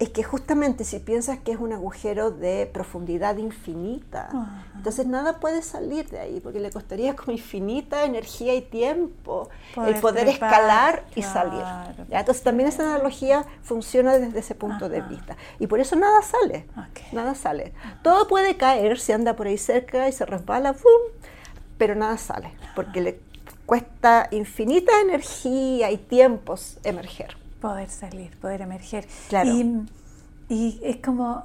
es que justamente si piensas que es un agujero de profundidad infinita, entonces nada puede salir de ahí, porque le costaría como infinita energía y tiempo el poder escalar y salir. Entonces también esa analogía funciona desde ese punto de vista. Y por eso nada sale, nada sale. Todo puede caer, si anda por ahí cerca y se resbala, pero nada sale, porque cuesta infinita energía y tiempos emerger. Poder salir, poder emerger. Claro. Y, y es como,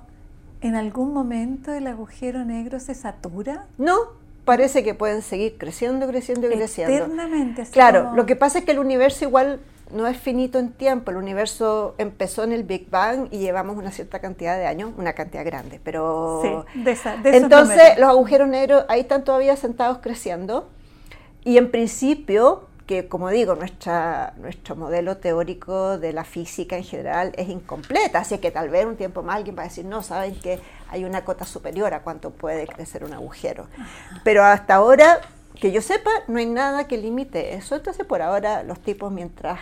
¿en algún momento el agujero negro se satura? No, parece que pueden seguir creciendo, creciendo y creciendo. Eternamente. así Claro, como- lo que pasa es que el universo igual no es finito en tiempo. El universo empezó en el Big Bang y llevamos una cierta cantidad de años, una cantidad grande, pero... Sí, de, esa, de esos Entonces los agujeros negros ahí están todavía sentados creciendo y en principio, que como digo, nuestra, nuestro modelo teórico de la física en general es incompleta, así que tal vez un tiempo más alguien va a decir, no, saben que hay una cota superior a cuánto puede crecer un agujero. Pero hasta ahora, que yo sepa, no hay nada que limite eso, entonces por ahora los tipos mientras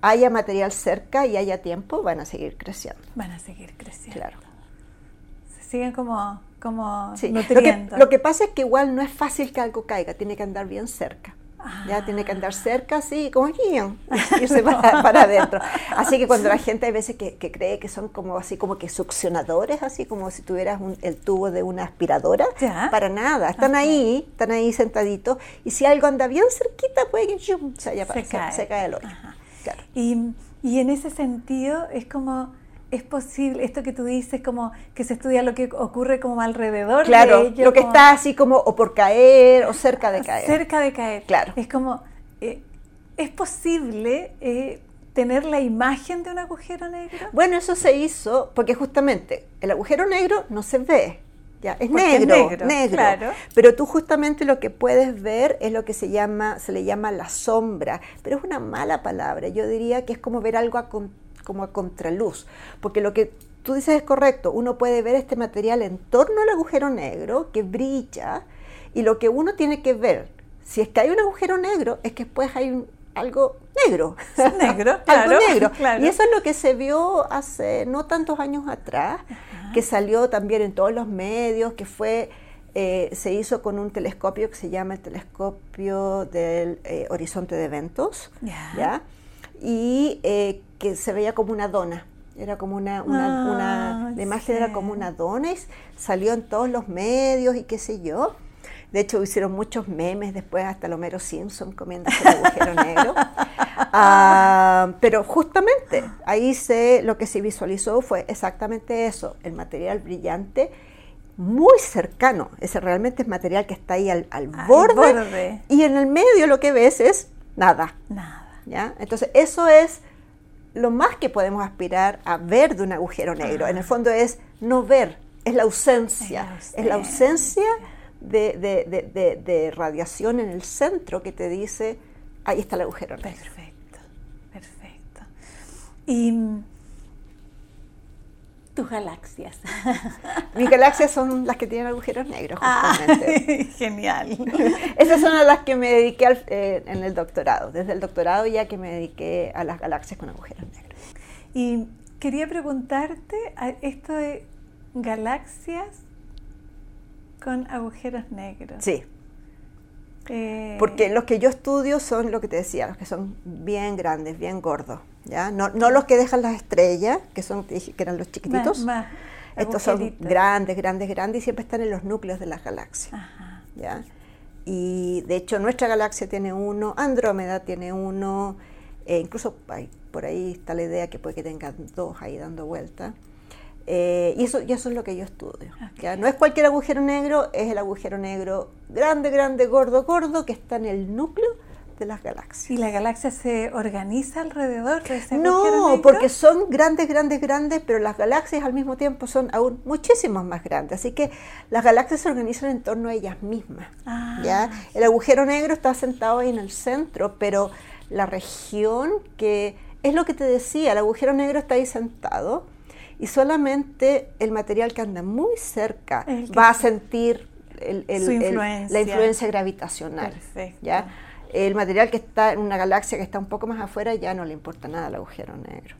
haya material cerca y haya tiempo van a seguir creciendo. Van a seguir creciendo. Claro. Se siguen como, como Sí, Lo que, nutriendo. lo que pasa es que igual no es fácil que algo caiga, tiene que andar bien cerca. Ya Ah. tiene que andar cerca, así, como aquí, irse para, para adentro. Así que cuando la gente hay veces que, que cree que son como así como que succionadores, así como si tuvieras un- el tubo de una aspiradora, Ya. para nada, están Ok. ahí, están ahí sentaditos, y si algo anda bien cerquita, puede que se, vaya para- Se se- cae. se cae el hoyo. Claro. Y, y en ese sentido es como, es posible, esto que tú dices, como que se estudia lo que ocurre como alrededor Claro, de ello, lo que como está así como o por caer o cerca de caer. cerca de caer. Claro. Es como, eh, ¿es posible eh, tener la imagen de un agujero negro? Bueno, eso se hizo porque justamente el agujero negro no se ve. Ya, es negro, negro, negro, claro. Pero tú justamente lo que puedes ver es lo que se llama, se le llama la sombra, pero es una mala palabra. Yo diría que es como ver algo a con- como a contraluz, porque lo que tú dices es correcto. Uno puede ver este material en torno al agujero negro que brilla y lo que uno tiene que ver, si es que hay un agujero negro, es que después hay un- algo negro. Negro, algo claro, negro. claro. Y eso es lo que se vio hace no tantos años atrás, que salió también en todos los medios, que fue, eh, se hizo con un telescopio que se llama el telescopio del eh, horizonte de eventos, Ya. ¿ya? Y eh, que se veía como una dona. Era como una, una, Ah, una- la imagen era como una dona y salió en todos los medios y qué sé yo. De hecho, hicieron muchos memes después, hasta Homero Simpson comiendo el agujero negro. Ah, pero justamente ahí se, lo que se visualizó fue exactamente eso, el material brillante muy cercano, ese realmente es material que está ahí al, al Al borde, borde. y en el medio lo que ves es nada. Nada. ¿Ya? Entonces eso es lo más que podemos aspirar a ver de un agujero negro. En el fondo es no ver, es la ausencia, Es la ausencia. de, de- de- de- de radiación en el centro que te dice, ahí está el agujero negro. Perfecto, perfecto. Y tus galaxias. Mis galaxias son las que tienen agujeros negros, justamente. Ay, genial. Esas son a las que me dediqué al- eh, en el doctorado. Desde el doctorado ya que me dediqué a las galaxias con agujeros negros. Y quería preguntarte a esto de galaxias con agujeros negros. Sí, Eh, porque los que yo estudio son lo que te decía, los que son bien grandes, bien gordos. ¿ya? No, no los que dejan las estrellas, que, son, que eran los chiquititos. más Estos son grandes, grandes, grandes y siempre están en los núcleos de las galaxias. Ajá. ¿ya? Y de hecho nuestra galaxia tiene uno, Andrómeda tiene uno, eh, incluso hay- por ahí está la idea que puede que tengan dos ahí dando vuelta. Eh, y, eso, y eso es lo que yo estudio. Ok. ¿ya? No es cualquier agujero negro, es el agujero negro grande, grande, gordo, gordo, que está en el núcleo de las galaxias. ¿Y la galaxia se organiza alrededor de ese agujero No, negro? porque son grandes, grandes, grandes, pero las galaxias al mismo tiempo son aún muchísimos más grandes. Así que las galaxias se organizan en torno a ellas mismas. Ah. ¿ya? El agujero negro está sentado ahí en el centro, pero la región que es lo que te decía, el agujero negro está ahí sentado y solamente el material que anda muy cerca va a sentir el- el- Su el- influencia. la influencia gravitacional. Perfecto. ¿ya? El material que está en una galaxia que está un poco más afuera ya no le importa nada al agujero negro.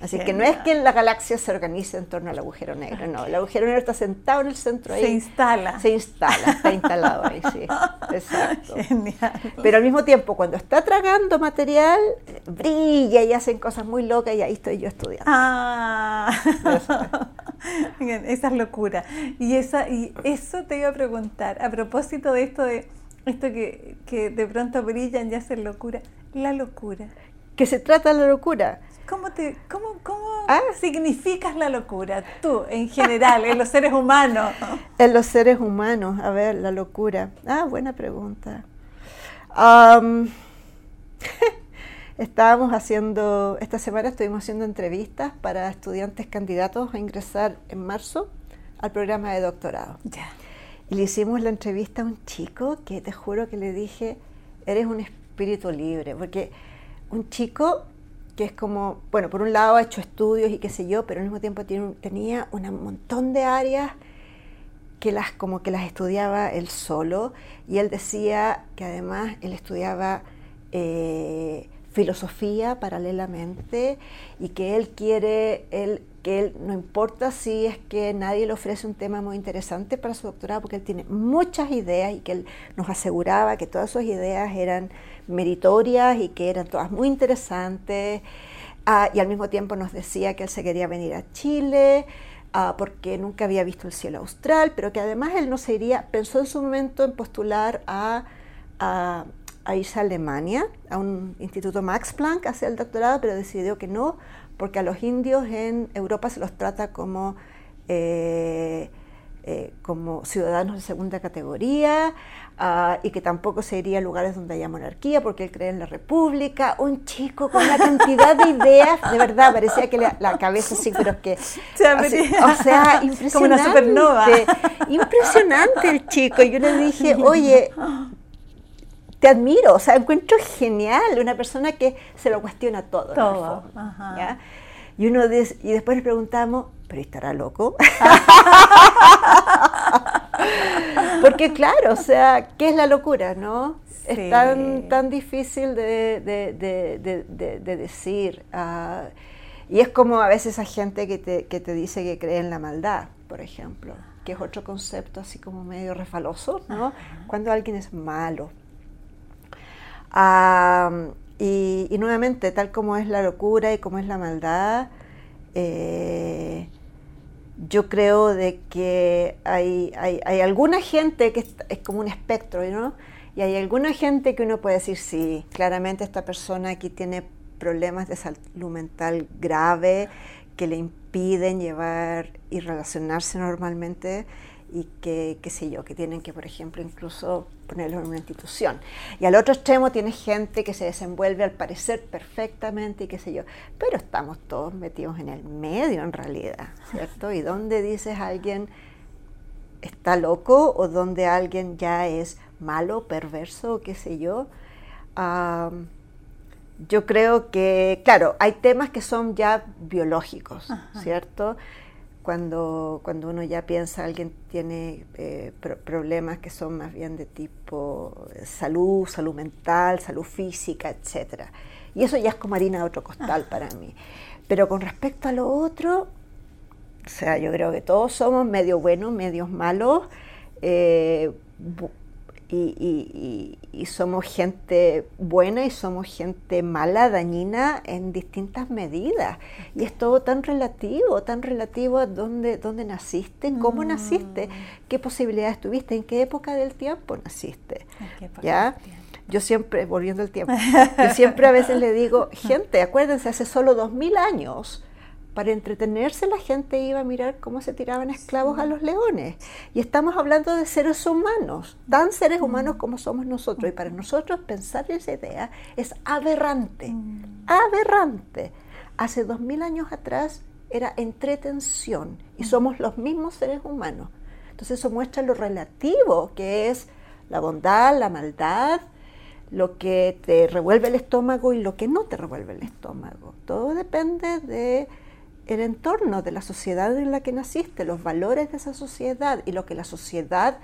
Así que no es que la galaxia se organice en torno al agujero negro, no. El agujero negro está sentado en el centro ahí. Se instala. Se instala, está instalado ahí, sí. Exacto. Genial. Pero al mismo tiempo, cuando está tragando material, eh, brilla y hacen cosas muy locas y ahí estoy yo estudiando. Ah, esa es locura. Y, esa, y eso te iba a preguntar, a propósito de esto de Esto que, que de pronto brillan y hacen locura. La locura. Que se trata de la locura. ¿Cómo, te, cómo, cómo ah. significas la locura tú, en general, en los seres humanos? En los seres humanos, a ver, la locura. Ah, buena pregunta. estábamos haciendo, esta semana estuvimos haciendo entrevistas para estudiantes candidatos a ingresar en marzo al programa de doctorado. Y le hicimos la entrevista a un chico que te juro que le dije, eres un espíritu libre, porque un chico que es como, bueno, por un lado ha hecho estudios y qué sé yo, pero al mismo tiempo tiene, tenía un montón de áreas que las como que las estudiaba él solo. Y él decía que además él estudiaba eh, filosofía paralelamente y que él quiere, él, que él no importa si es que nadie le ofrece un tema muy interesante para su doctorado, porque él tiene muchas ideas y que él nos aseguraba que todas sus ideas eran meritorias y que eran todas muy interesantes. Ah, y al mismo tiempo nos decía que él se quería venir a Chile ah, porque nunca había visto el cielo austral, pero que además él no se iría, pensó en su momento en postular a, a a irse a Alemania, a un instituto Max Planck, hacer el doctorado, pero decidió que no, porque a los indios en Europa se los trata como, eh, eh, como ciudadanos de segunda categoría ah, y que tampoco se iría a lugares donde haya monarquía, porque él cree en la república. Un chico con una cantidad de ideas, de verdad, parecía que la, cabeza sí, pero que... o sea, impresionante. Como una supernova. Impresionante el chico. Y yo le dije, oye, te admiro, o sea, encuentro genial una persona que se lo cuestiona todo. Todo. Y, uno y después le preguntamos, ¿pero estará loco? Porque claro, o sea, ¿qué es la locura, no? Es tan, tan difícil de, decir. Ah, y es como a veces esa gente que te, que te dice que cree en la maldad, por ejemplo, que es otro concepto así como medio refaloso, ¿no? Cuando alguien es malo, y, nuevamente, tal como es la locura y como es la maldad, eh, yo creo de que hay, hay, alguna gente que es, como un espectro, ¿no? Y hay alguna gente que uno puede decir, sí, claramente esta persona aquí tiene problemas de salud mental grave que le impiden llevar y relacionarse normalmente y que, qué sé yo, que tienen que, por ejemplo, incluso ponerlo en una institución. Y al otro extremo tiene gente que se desenvuelve al parecer perfectamente y qué sé yo, pero estamos todos metidos en el medio en realidad, ¿cierto? ¿Y dónde dices alguien está loco o donde alguien ya es malo, perverso, qué sé yo? yo creo que, claro, hay temas que son ya biológicos, ¿cierto? Cuando, cuando uno ya piensa alguien tiene eh, problemas que son más bien de tipo salud, salud mental, salud física, etc. Y eso ya es como harina de otro costal para mí. Pero con respecto a lo otro, o sea, yo creo que todos somos medio buenos, medios malos. Eh, y, somos gente buena y somos gente mala, dañina en distintas medidas. Y es todo tan relativo, tan relativo a dónde, dónde naciste, cómo naciste, mm. qué posibilidades tuviste, en qué época del tiempo naciste. ¿Ya? Yo siempre, volviendo al tiempo, yo siempre a veces le digo, gente, acuérdense, hace solo dos mil años para entretenerse la gente iba a mirar cómo se tiraban esclavos a los leones. Y estamos hablando de seres humanos, tan seres humanos como somos nosotros. Y para nosotros pensar esa idea es aberrante, aberrante. Hace dos mil años atrás era entretención y somos los mismos seres humanos. Entonces eso muestra lo relativo que es la bondad, la maldad, lo que te revuelve el estómago y lo que no te revuelve el estómago. Todo depende de el entorno de la sociedad en la que naciste, los valores de esa sociedad y lo que la sociedad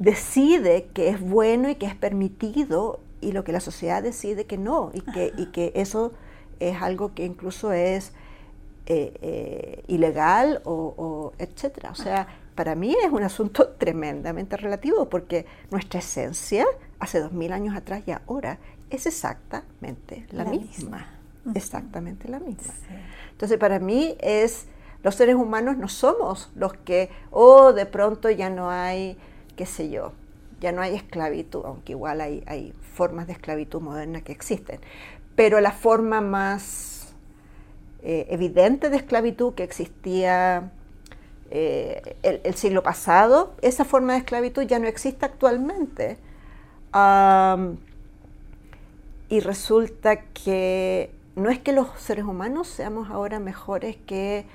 decide que es bueno y que es permitido y lo que la sociedad decide que no y que, y que eso es algo que incluso es eh, eh, ilegal o, o, etcétera. O sea, para mí es un asunto tremendamente relativo porque nuestra esencia hace dos mil años atrás y ahora es exactamente la, misma exactamente la misma. Entonces, para mí es, los seres humanos no somos los que, oh, de pronto ya no hay qué sé yo, ya no hay esclavitud, aunque igual hay, hay formas de esclavitud moderna que existen, pero la forma más eh, evidente de esclavitud que existía eh, el, siglo pasado, esa forma de esclavitud ya no existe actualmente. y resulta que no es que los seres humanos seamos ahora mejores que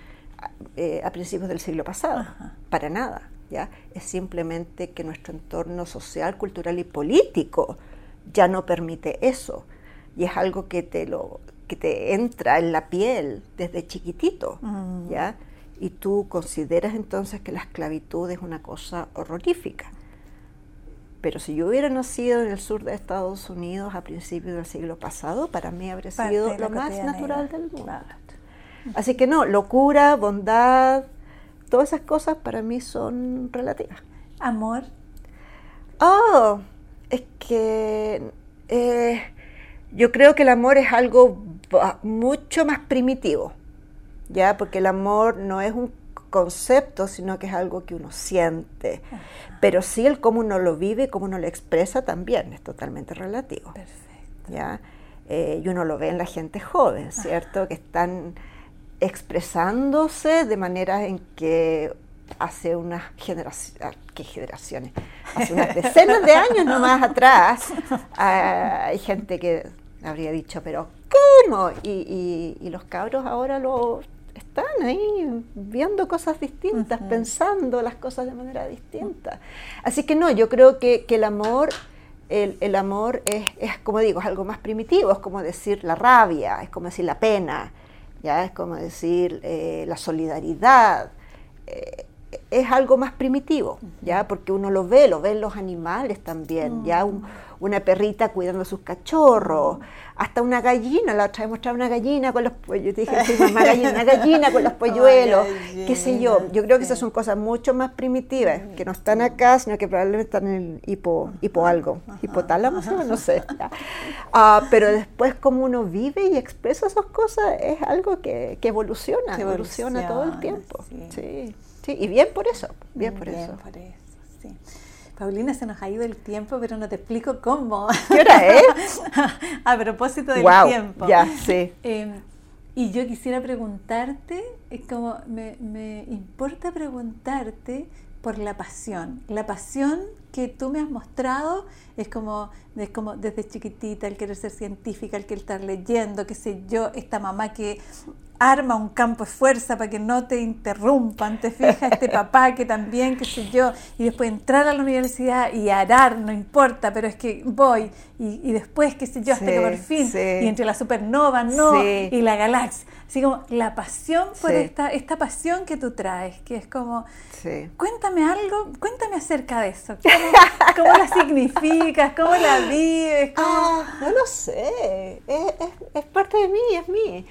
eh, a principios del siglo pasado, para nada. ¿ya? Es simplemente que nuestro entorno social, cultural y político ya no permite eso. Y es algo que te, lo, que te entra en la piel desde chiquitito. Mm. ¿ya? Y tú consideras entonces que la esclavitud es una cosa horrorífica. Pero si yo hubiera nacido en el sur de Estados Unidos a principios del siglo pasado, para mí habría sido lo más natural del mundo. Así que no, locura, bondad, todas esas cosas para mí son relativas. Amor. Oh, es que eh, yo creo que el amor es algo mucho más primitivo, ¿ya? Porque el amor no es un concepto, sino que es algo que uno siente. Pero sí el cómo uno lo vive, cómo uno lo expresa también es totalmente relativo. Perfecto. ¿ya? Eh, y uno lo ve en la gente joven, ¿cierto? Que están expresándose de manera en que hace unas generaciones, ah, ¿qué generaciones? Hace unas decenas de años nomás atrás, ah, hay gente que habría dicho, pero ¿cómo? Y, los cabros ahora lo están ahí viendo cosas distintas, pensando las cosas de manera distinta. Así que no, yo creo que, el amor, el, amor es, es, como digo, es algo más primitivo, es como decir la rabia, es como decir la pena, ya es como decir eh, la solidaridad. Eh, es algo más primitivo, ya porque uno lo ve, lo ven los animales también, ya una perrita cuidando a sus cachorros, hasta una gallina, la otra vez mostraba una gallina con los pollos, dije, sí, mamá gallina, una gallina con los polluelos, qué sé yo, yo creo que esas son cosas mucho más primitivas, que no están acá, sino que probablemente están en el hipo, hipo algo, hipotálamo, no sé, ah, pero después como uno vive y expresa esas cosas, es algo que, que evoluciona, evoluciona, todo el tiempo, sí. sí. y bien por eso, bien por eso. Por eso sí. Paulina, se nos ha ido el tiempo, pero no te explico cómo. ¿Qué hora es? a propósito del tiempo. Ya, sí. Em, y yo quisiera preguntarte, es como me, me importa preguntarte por la pasión. La pasión que tú me has mostrado es como, es como desde chiquitita el querer ser científica, el querer estar leyendo, qué sé yo, esta mamá que arma un campo de fuerza para que no te interrumpan, te fijas, este papá que también, qué sé yo, y después entrar a la universidad y arar, no importa, pero es que voy, y, después, qué sé yo, hasta que por fin, y entre la supernova, no, y la galaxia. Así como la pasión por esta, esta pasión que tú traes, que es como, cuéntame algo, cuéntame acerca de eso, cómo, la significas, cómo la vives. Ah, no lo sé, es, es parte de mí, es mí.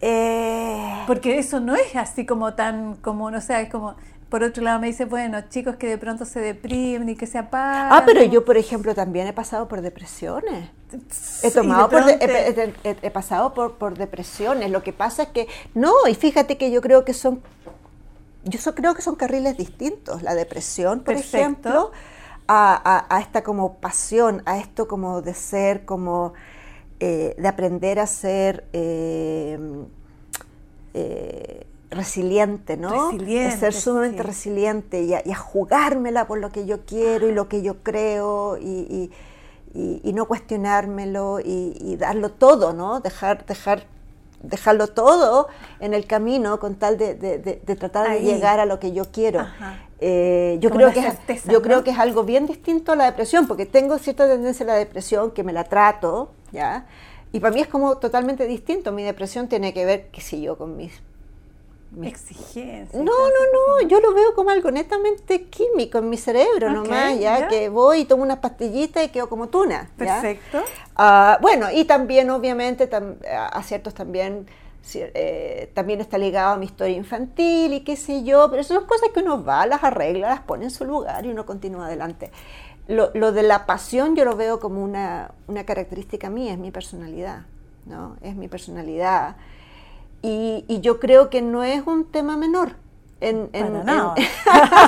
Eh, Porque eso no es así como tan, como, no sé, es como, por otro lado me dice, bueno, chicos que de pronto se deprimen y que se apagan. Ah, pero yo, por ejemplo, también he pasado por depresiones. he tomado por he, pasado por, por, depresiones. Lo que pasa es que, no, y fíjate que yo creo que son, yo creo que son carriles distintos. La depresión, por ejemplo, a, a, a esta como pasión, a esto como de ser como eh, de aprender a ser eh, eh, resiliente, ¿no? Resiliente, ser sumamente resiliente y a, jugármela por lo que yo quiero y lo que yo creo y, no cuestionármelo y, darlo todo, ¿no? Dejar, dejar, dejarlo todo en el camino con tal de, tratar de llegar a lo que yo quiero. yo, creo que es, yo creo que es algo bien distinto a la depresión, porque tengo cierta tendencia a la depresión que me la trato, ¿ya? Y para mí es como totalmente distinto. Mi depresión tiene que ver, qué sé yo, con mis... Exigencias. No, no, no, yo lo veo como algo netamente químico en mi cerebro nomás, ¿ya? Que voy y tomo unas pastillitas y quedo como tuna. Perfecto. Ah, bueno, y también obviamente a ciertos también... Eh, también está ligado a mi historia infantil y qué sé yo, pero son cosas que uno va, las arregla, las pone en su lugar y uno continúa adelante lo, de la pasión yo lo veo como una, característica mía, es mi personalidad, ¿no? Es mi personalidad. Y, yo creo que no es un tema menor, en, en, en-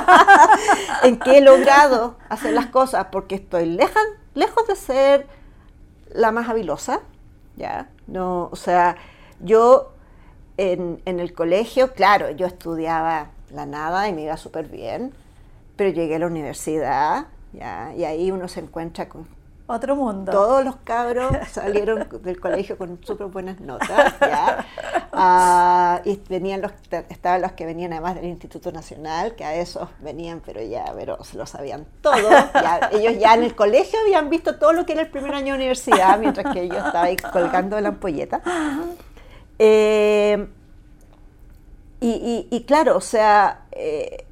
en que he logrado hacer las cosas, porque estoy leja- lejos de ser la más habilosa, ¿ya? No, o sea, yo en, en el colegio, claro, yo estudiaba la nada y me iba súper bien, pero llegué a la universidad, ¿ya? Y ahí uno se encuentra con Otro mundo. todos los cabros salieron del colegio con súper buenas notas, ¿ya? Ah, y venían los, estaban los que venían además del Instituto Nacional, que a esos venían, pero ya, pero se lo sabían todo. ya, ellos ya en el colegio habían visto todo lo que era el primer año de universidad, mientras que yo estaba ahí colgando de la ampolleta. Eh, y, y- y claro, o sea, eh,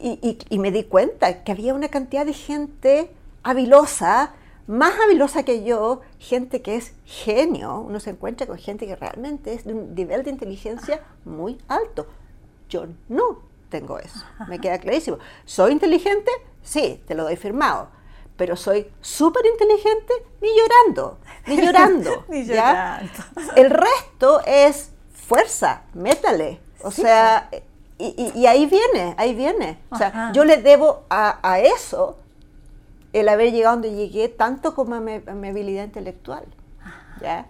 y, y- y me di cuenta que había una cantidad de gente habilosa, más habilosa que yo, gente que es genio. Uno se encuentra con gente que realmente es de un nivel de inteligencia muy alto. Yo no tengo eso, me queda clarísimo. ¿Soy inteligente? Sí, te lo doy firmado. Pero soy súper inteligente ni llorando, ni llorando. Ni llorando. El resto es fuerza, métale. O Sí. sea, y, y- y ahí viene, ahí viene. O sea, Ajá. yo le debo a, a eso el haber llegado donde llegué, tanto como a mi, mi habilidad intelectual. ¿ya?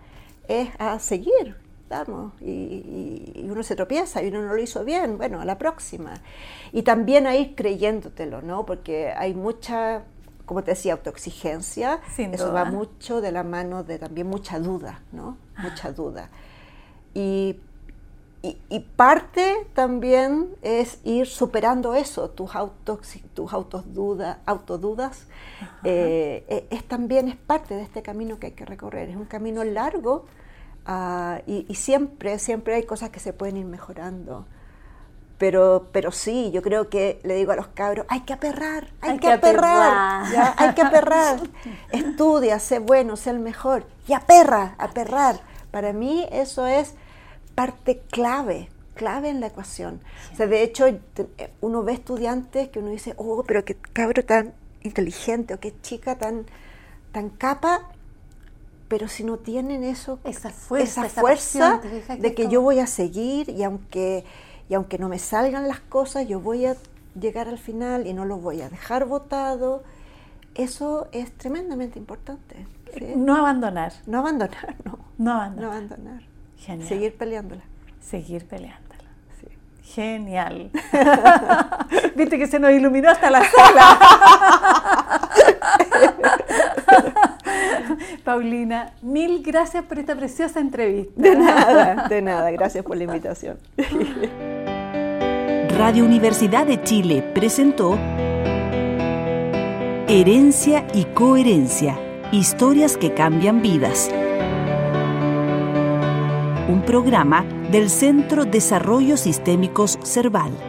Es a seguir, vamos. Y, y- y uno se tropieza y uno no lo hizo bien, bueno, a la próxima. Y también a ir creyéndotelo, ¿no? Porque hay mucha, como te decía, autoexigencia. Sin Eso duda. va mucho de la mano de también mucha duda, ¿no? Mucha duda. Y, y- y parte también es ir superando eso, tus autos, tus autos duda, autodudas, eh, eh, es también es parte de este camino que hay que recorrer. Es un camino largo ah, y, y siempre, siempre hay cosas que se pueden ir mejorando. Pero, pero sí, yo creo que le digo a los cabros, hay que aperrar, hay, Hay que, que aperrar, aperrar. ¿ya? hay que aperrar. Estudia, sé bueno, sé el mejor y aperra, aperrar. Para mí eso es parte clave, clave en la ecuación. O sea, de hecho, uno ve estudiantes que uno dice, oh, pero qué cabro tan inteligente o qué chica tan, tan capa, pero si no tienen eso, Esa fuerza, esa esa fuerza pasión, ¿te fijas de que como- yo voy a seguir y aunque, y aunque no me salgan las cosas, yo voy a llegar al final y no lo voy a dejar votado, eso es tremendamente importante. ¿sí? No abandonar. No abandonar, no. No abandonar. No abandonar. Genial. Seguir peleándola. Seguir peleándola. sí. Genial. Viste que se nos iluminó hasta la sala. Paulina, mil gracias por esta preciosa entrevista. De nada, de nada. Gracias por la invitación. Radio Universidad de Chile presentó Herencia y Coherencia, historias que cambian vidas. Un programa del Centro Desarrollos Sistémicos Cerval.